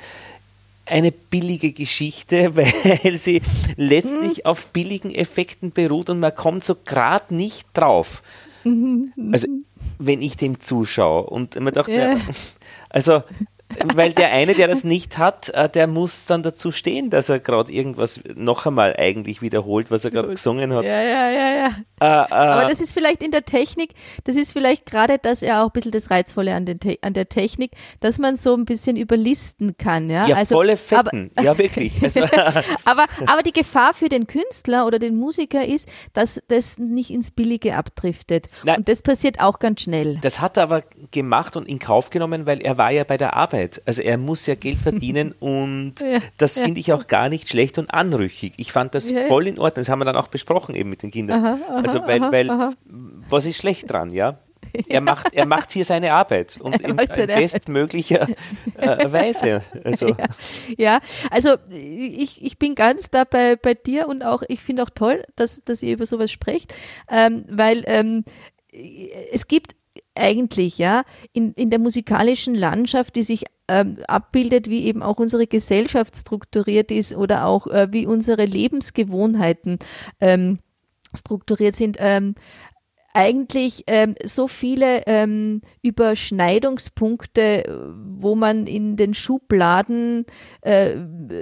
eine billige Geschichte, weil sie letztlich mhm. auf billigen Effekten beruht und man kommt so gerade nicht drauf. Mhm. Also wenn ich dem zuschaue und man dachte, ja. also weil der eine, der das nicht hat, äh, der muss dann dazu stehen, dass er gerade irgendwas noch einmal eigentlich wiederholt, was er gerade gesungen hat. Ja, ja, ja, ja. Äh, äh, Aber das ist vielleicht in der Technik, das ist vielleicht gerade das ja auch ein bisschen das Reizvolle an, den an der Technik, dass man so ein bisschen überlisten kann. Ja, ja also, volle Fetten, aber, ja wirklich. Also, aber, aber die Gefahr für den Künstler oder den Musiker ist, dass das nicht ins Billige abdriftet. Nein, und das passiert auch ganz schnell. Das hat er aber gemacht und in Kauf genommen, weil er war ja bei der Arbeit Arbeit. Also er muss ja Geld verdienen und ja, das ja. finde ich auch gar nicht schlecht und anrüchig. Ich fand das ja, voll in Ordnung. Das haben wir dann auch besprochen eben mit den Kindern. Aha, aha, also weil, aha, weil was ist schlecht dran, ja? Er macht, er macht hier seine Arbeit und in, in bestmöglicher äh, Weise. Also. Ja, ja, also ich, ich bin ganz da bei, bei dir und auch, ich finde auch toll, dass, dass ihr über sowas sprecht, ähm, weil ähm, es gibt eigentlich, ja, in, in der musikalischen Landschaft, die sich ähm, abbildet, wie eben auch unsere Gesellschaft strukturiert ist oder auch äh, wie unsere Lebensgewohnheiten ähm, strukturiert sind, ähm, eigentlich ähm, so viele ähm, Überschneidungspunkte, wo man in den Schubladen, äh,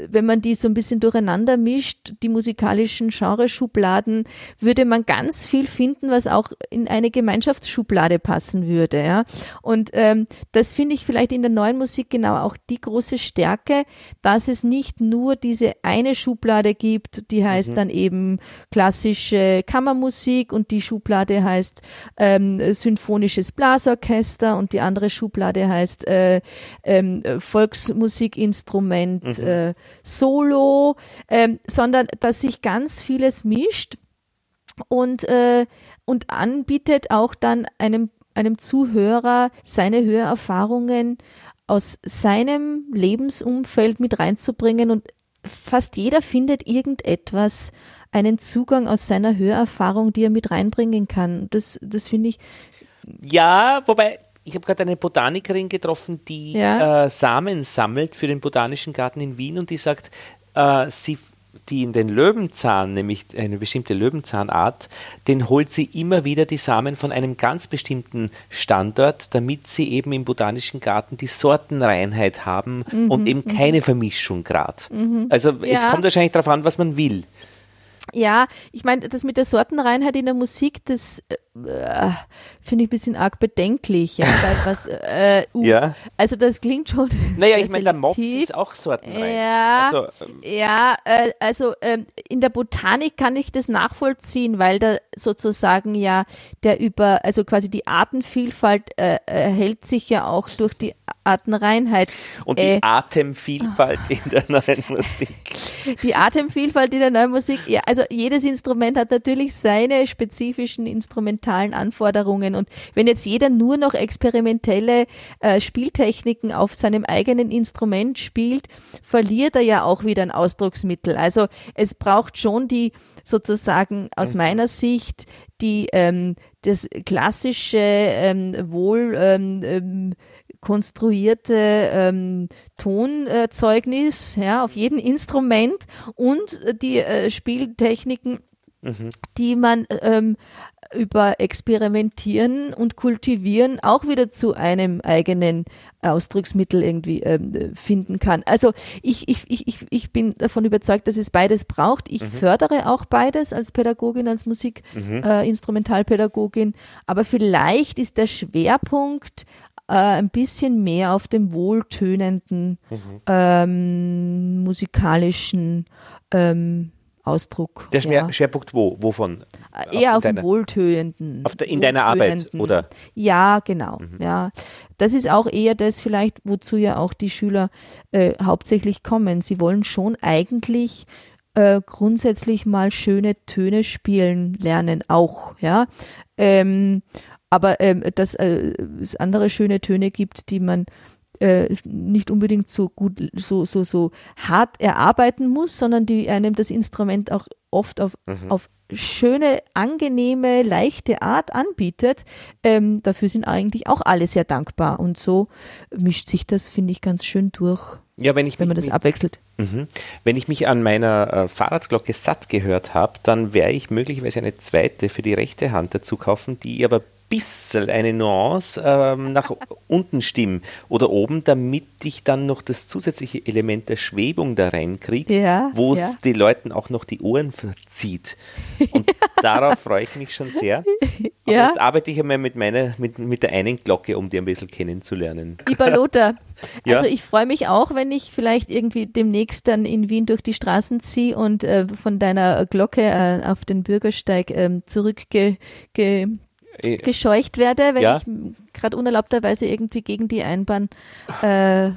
wenn man die so ein bisschen durcheinander mischt, die musikalischen Genreschubladen, würde man ganz viel finden, was auch in eine Gemeinschaftsschublade passen würde. Ja? Und ähm, das finde ich vielleicht in der neuen Musik genau auch die große Stärke, dass es nicht nur diese eine Schublade gibt, die heißt mhm. dann eben klassische Kammermusik und die Schublade heißt heißt ähm, Symphonisches Blasorchester und die andere Schublade heißt äh, ähm, Volksmusikinstrument mhm. äh, Solo, ähm, sondern dass sich ganz vieles mischt und, äh, und anbietet auch dann einem, einem Zuhörer seine Hörerfahrungen aus seinem Lebensumfeld mit reinzubringen und fast jeder findet irgendetwas, einen Zugang aus seiner Hörerfahrung, die er mit reinbringen kann. Das, das finde ich. Ja, wobei ich habe gerade eine Botanikerin getroffen, die ja. äh, Samen sammelt für den Botanischen Garten in Wien und die sagt, äh, sie die in den Löwenzahn, nämlich eine bestimmte Löwenzahnart, den holt sie immer wieder die Samen von einem ganz bestimmten Standort, damit sie eben im Botanischen Garten die Sortenreinheit haben mhm, und eben mhm. keine Vermischung gerade. Mhm. Also ja. es kommt wahrscheinlich darauf an, was man will. Ja, ich meine, das mit der Sortenreinheit in der Musik, das äh, finde ich ein bisschen arg bedenklich. Ja, weil was, äh, uh, ja. Also das klingt schon. Naja, ich meine, der Mops ist auch sortenrein. Ja, also, ähm, ja äh, also ähm, in der Botanik kann ich das nachvollziehen, weil da sozusagen ja der über, also quasi die Artenvielfalt äh, erhält sich ja auch durch die Artenreinheit. Und die äh, Atemvielfalt in der neuen Musik. Die Atemvielfalt in der neuen Musik, ja, also jedes Instrument hat natürlich seine spezifischen instrumentalen Anforderungen und wenn jetzt jeder nur noch experimentelle äh, Spieltechniken auf seinem eigenen Instrument spielt, verliert er ja auch wieder ein Ausdrucksmittel. Also es braucht schon die sozusagen aus mhm. meiner Sicht die ähm, das klassische ähm, wohl ähm, ähm konstruierte ähm, Tonzeugnis ja, auf jedem Instrument und die äh, Spieltechniken, mhm. die man ähm, über Experimentieren und Kultivieren auch wieder zu einem eigenen Ausdrucksmittel irgendwie ähm, finden kann. Also ich, ich, ich, ich bin davon überzeugt, dass es beides braucht. Ich mhm. fördere auch beides als Pädagogin, als Musikinstrumentalpädagogin. Mhm. Äh, aber vielleicht ist der Schwerpunkt äh, ein bisschen mehr auf dem wohltönenden mhm. ähm, musikalischen ähm, Ausdruck. Der ja. Schwerpunkt wo? Wovon? Äh, eher auf, dem wohltönenden. Auf der, in deiner Arbeit, oder? Ja, genau. Mhm. Ja. Das ist auch eher das vielleicht, wozu ja auch die Schüler äh, hauptsächlich kommen. Sie wollen schon eigentlich äh, grundsätzlich mal schöne Töne spielen lernen, auch, ja. Ähm, aber ähm, dass äh, es andere schöne Töne gibt, die man äh, nicht unbedingt so gut, so, so, so hart erarbeiten muss, sondern die einem das Instrument auch oft auf, mhm. auf schöne, angenehme, leichte Art anbietet. Ähm, dafür sind eigentlich auch alle sehr dankbar. Und so mischt sich das, finde ich, ganz schön durch. Ja, wenn, ich wenn man das abwechselt. Mhm. Wenn ich mich an meiner äh, Fahrradglocke satt gehört habe, dann wäre ich möglicherweise eine zweite für die rechte Hand dazu kaufen, die aber bisschen eine Nuance ähm, nach unten stimmen oder oben, damit ich dann noch das zusätzliche Element der Schwebung da reinkriege, ja, wo es ja. den Leuten auch noch die Ohren verzieht. Und darauf freue ich mich schon sehr. Ja. Jetzt arbeite ich einmal mit, meiner, mit, mit der einen Glocke, um die ein bisschen kennenzulernen. Lieber Lothar, also ich freue mich auch, wenn ich vielleicht irgendwie demnächst dann in Wien durch die Straßen ziehe und äh, von deiner Glocke äh, auf den Bürgersteig äh, zurückge äh, gescheucht werde, wenn ja. ich gerade unerlaubterweise irgendwie gegen die Einbahn äh,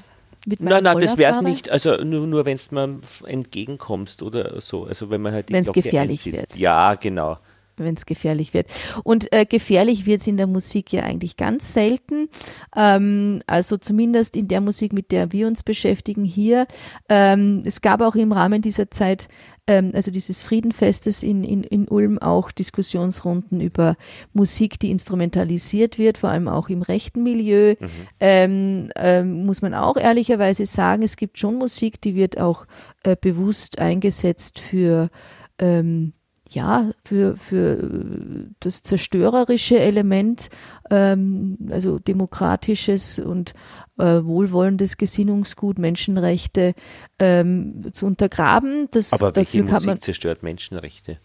mit Nein, nein, Roller das wäre es nicht. Also nur, nur wenn es mir entgegenkommst oder so. Also wenn man halt Wenn es gefährlich einzieht. wird. Ja, genau wenn es gefährlich wird. Und äh, gefährlich wird es in der Musik ja eigentlich ganz selten. Ähm, also zumindest in der Musik, mit der wir uns beschäftigen hier. Ähm, es gab auch im Rahmen dieser Zeit, ähm, also dieses Friedenfestes in, in, in Ulm, auch Diskussionsrunden über Musik, die instrumentalisiert wird, vor allem auch im rechten Milieu. Mhm. Ähm, ähm, muss man auch ehrlicherweise sagen, es gibt schon Musik, die wird auch äh, bewusst eingesetzt für ähm, ja, für, für das zerstörerische Element, ähm, also demokratisches und äh, wohlwollendes Gesinnungsgut, Menschenrechte ähm, zu untergraben. Das, Aber welche Musik man, zerstört Menschenrechte?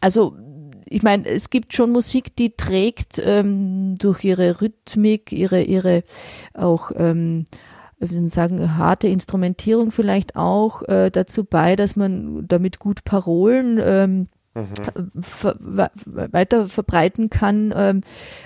Also ich meine, es gibt schon Musik, die trägt ähm, durch ihre Rhythmik, ihre, ihre auch ähm, sagen, harte Instrumentierung vielleicht auch äh, dazu bei, dass man damit gut Parolen ähm, ver weiter verbreiten kann. Ähm,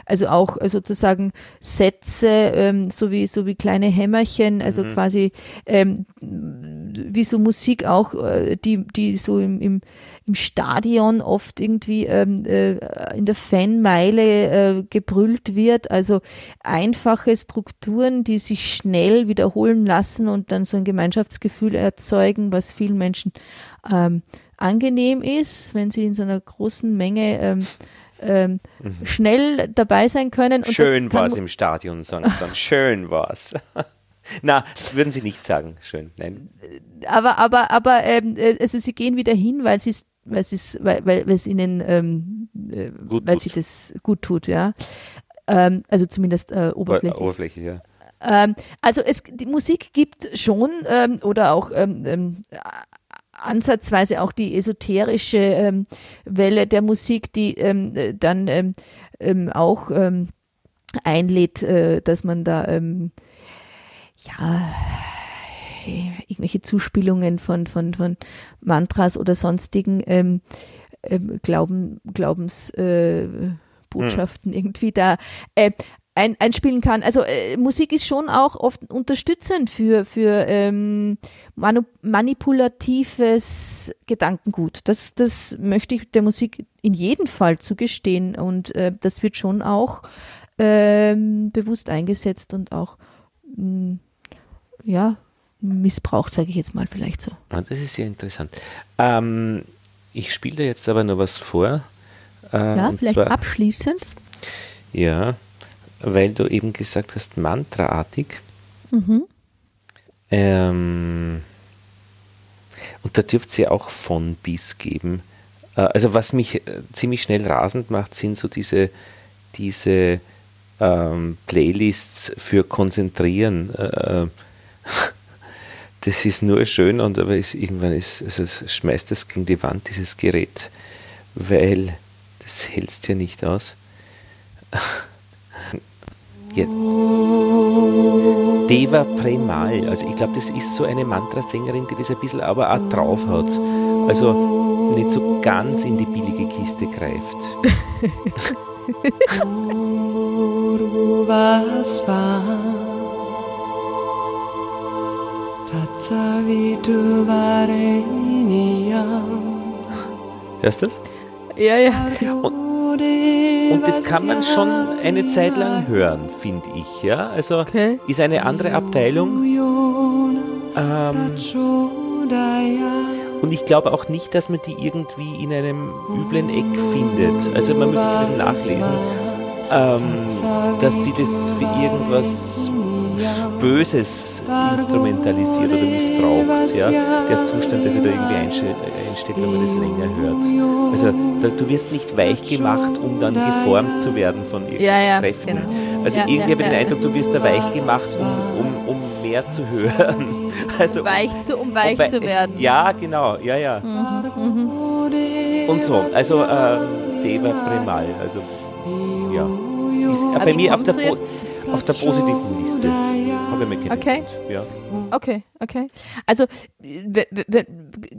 also auch äh, sozusagen Sätze, ähm, so, wie, so wie kleine Hämmerchen, also mhm. quasi ähm, wie so Musik auch, äh, die, die so im, im, im Stadion oft irgendwie ähm, äh, in der Fanmeile äh, gebrüllt wird. Also einfache Strukturen, die sich schnell wiederholen lassen und dann so ein Gemeinschaftsgefühl erzeugen, was vielen Menschen ähm, angenehm ist, wenn sie in so einer großen Menge ähm, ähm, mhm. schnell dabei sein können. Und Schön war es im Stadion, sagen dann. Schön war es. Na, würden Sie nicht sagen. Schön, nein. Aber, aber, aber, ähm, äh, also Sie gehen wieder hin, weil Sie weil es weil, weil es ihnen ähm, äh, weil tut. sie das gut tut, ja. Ähm, also zumindest äh, oberflächlich. Oberflächlich, ja. Ähm, also es die Musik gibt schon ähm, oder auch ähm, ansatzweise auch die esoterische ähm, Welle der Musik, die ähm, dann ähm, ähm auch ähm, einlädt, äh, dass man da ähm, ja irgendwelche Zuspielungen von, von, von Mantras oder sonstigen Glauben, Glaubensbotschaften äh, hm. irgendwie da äh, ein, einspielen kann. Also äh, Musik ist schon auch oft unterstützend für, für ähm, manipulatives Gedankengut. Das, das möchte ich der Musik in jedem Fall zugestehen und äh, das wird schon auch ähm, bewusst eingesetzt und auch mh, mm, ja, missbraucht, sage ich jetzt mal vielleicht so. Ah, das ist sehr interessant. Ähm, ich spiele da jetzt aber noch was vor. Äh, ja, vielleicht abschließend. Ja, weil du eben gesagt hast, mantraartig. Mhm. Ähm, und da dürfte es ja auch von bis geben. Äh, also was mich äh, ziemlich schnell rasend macht, sind so diese, diese ähm, Playlists für Konzentrieren. Äh, das ist nur schön und aber ist, irgendwann ist, also es schmeißt das gegen die Wand, dieses Gerät, weil das hältst ja nicht aus. Ja. Deva Premal, also ich glaube, das ist so eine Mantrasängerin, die das ein bisschen aber auch drauf hat. Also nicht so ganz in die billige Kiste greift. Hörst du das? Ja, ja. Und und das kann man schon eine Zeit lang hören, finde ich. Ja? Also okay. ist eine andere Abteilung. Ähm, und ich glaube auch nicht, dass man die irgendwie in einem üblen Eck findet. Also man müsste es ein bisschen nachlesen, ähm, dass sie das für irgendwas Böses instrumentalisiert oder missbraucht. Ja? Der Zustand, der sich da irgendwie einstellt, wenn man das länger hört. Also da, du wirst nicht weich gemacht, um dann geformt zu werden von irgendwelchen ja, ja, Kräften. Genau. Also ja, irgendwie habe ich den Eindruck, du wirst da weich gemacht, um, um, um mehr zu hören. Also, weich zu, um weich um, zu werden. Ja, genau, ja, ja. Mhm. Mhm. Und so, also äh, Deva Premal, also ja. Ist bei mir auf der, auf der positiven Liste. Habe ich mir kennengelernt. Okay. Ja. Okay, okay. Also,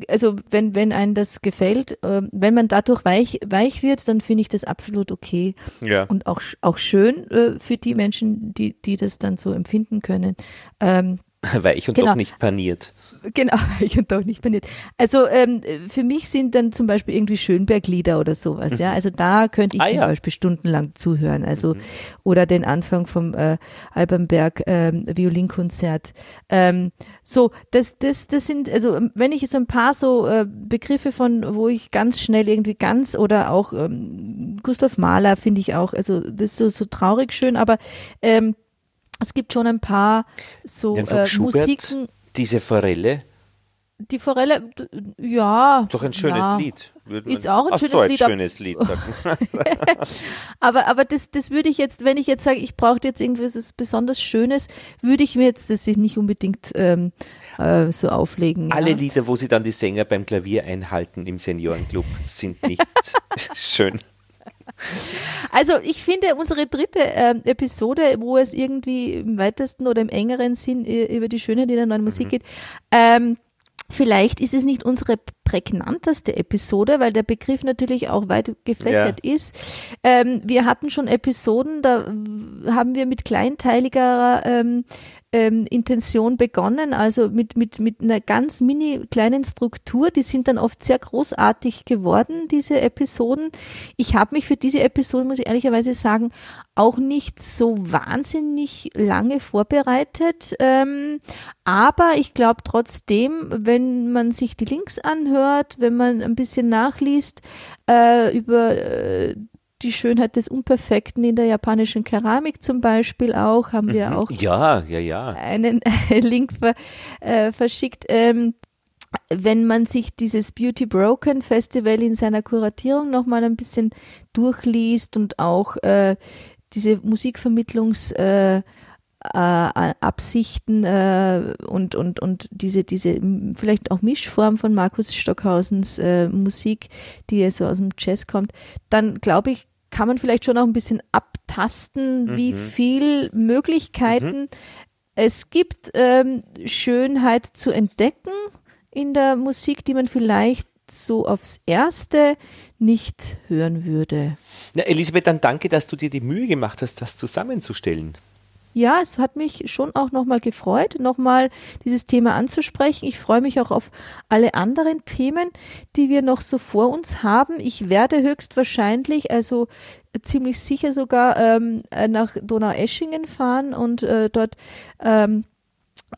also wenn, wenn einem das gefällt, ähm, wenn man dadurch weich, weich wird, dann finde ich das absolut okay. Ja. Und auch, auch schön äh, für die Menschen, die, die das dann so empfinden können. Ähm, weich und genau. doch nicht paniert. Genau, ich und doch nicht paniert. Also ähm, für mich sind dann zum Beispiel irgendwie Schönberg-Lieder oder sowas, ja. Also da könnte ich ah, zum ja. Beispiel stundenlang zuhören. Also mhm. oder den Anfang vom äh, Albenberg ähm, Violinkonzert. Ähm, so, das, das, das sind, also wenn ich so ein paar so äh, Begriffe von, wo ich ganz schnell irgendwie ganz oder auch ähm, Gustav Mahler finde ich auch, also das ist so, so traurig schön, aber ähm, es gibt schon ein paar so äh, Musiken diese Forelle? Die Forelle, ja. Doch ein schönes ja. Lied. Ist auch ein Ach schönes so, ein Lied. schönes Lied. aber aber das, das würde ich jetzt, wenn ich jetzt sage, ich brauche jetzt irgendwas besonders Schönes, würde ich mir jetzt das nicht unbedingt ähm, äh, so auflegen. Alle ja. Lieder, wo sie dann die Sänger beim Klavier einhalten im Seniorenclub, sind nicht schön. Also ich finde unsere dritte äh, Episode, wo es irgendwie im weitesten oder im engeren Sinn über die Schönheit in der neuen Musik mhm. geht, ähm, Vielleicht ist es nicht unsere prägnanteste Episode, weil der Begriff natürlich auch weit gefächert ja. ist. Ähm, wir hatten schon Episoden, da haben wir mit kleinteiliger ähm, ähm, Intention begonnen, also mit, mit, mit einer ganz mini kleinen Struktur. Die sind dann oft sehr großartig geworden, diese Episoden. Ich habe mich für diese Episode, muss ich ehrlicherweise sagen, auch nicht so wahnsinnig lange vorbereitet. Ähm, aber ich glaube trotzdem, wenn man sich die Links anhört, wenn man ein bisschen nachliest äh, über äh, die Schönheit des Unperfekten in der japanischen Keramik zum Beispiel auch, haben wir mhm. auch ja, ja, ja. einen Link ver, äh, verschickt. Ähm, wenn man sich dieses Beauty Broken Festival in seiner Kuratierung nochmal ein bisschen durchliest und auch äh, diese Musikvermittlungs äh, äh, Absichten äh, und, und, und diese, diese vielleicht auch Mischform von Markus Stockhausens äh, Musik, die ja so aus dem Jazz kommt, dann glaube ich, kann man vielleicht schon auch ein bisschen abtasten, mhm. wie viel Möglichkeiten mhm. es gibt, ähm, Schönheit zu entdecken in der Musik, die man vielleicht so aufs Erste nicht hören würde. Ja, Elisabeth, dann danke, dass du dir die Mühe gemacht hast, das zusammenzustellen ja, es hat mich schon auch nochmal gefreut, nochmal dieses Thema anzusprechen. Ich freue mich auch auf alle anderen Themen, die wir noch so vor uns haben. Ich werde höchstwahrscheinlich, also ziemlich sicher sogar ähm, nach Donaueschingen fahren und äh, dort ähm, äh,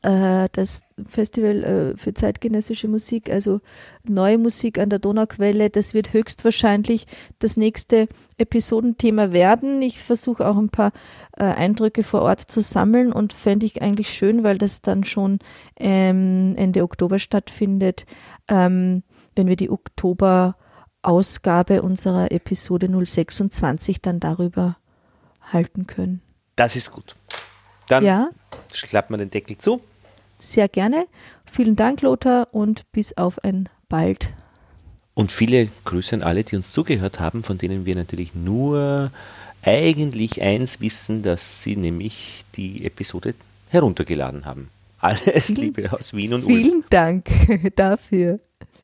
das Festival äh, für zeitgenössische Musik, also neue Musik an der Donauquelle, das wird höchstwahrscheinlich das nächste Episodenthema werden. Ich versuche auch ein paar äh, Eindrücke vor Ort zu sammeln und fände ich eigentlich schön, weil das dann schon ähm, Ende Oktober stattfindet, ähm, wenn wir die Oktober-Ausgabe unserer Episode 026 dann darüber halten können. Das ist gut. Dann ja. klappt man den Deckel zu. Sehr gerne. Vielen Dank, Lothar, und bis auf ein bald. Und viele Grüße an alle, die uns zugehört haben, von denen wir natürlich nur eigentlich eins wissen, dass sie nämlich die Episode heruntergeladen haben. Alles Liebe aus Wien und Ulm. Vielen Dank dafür.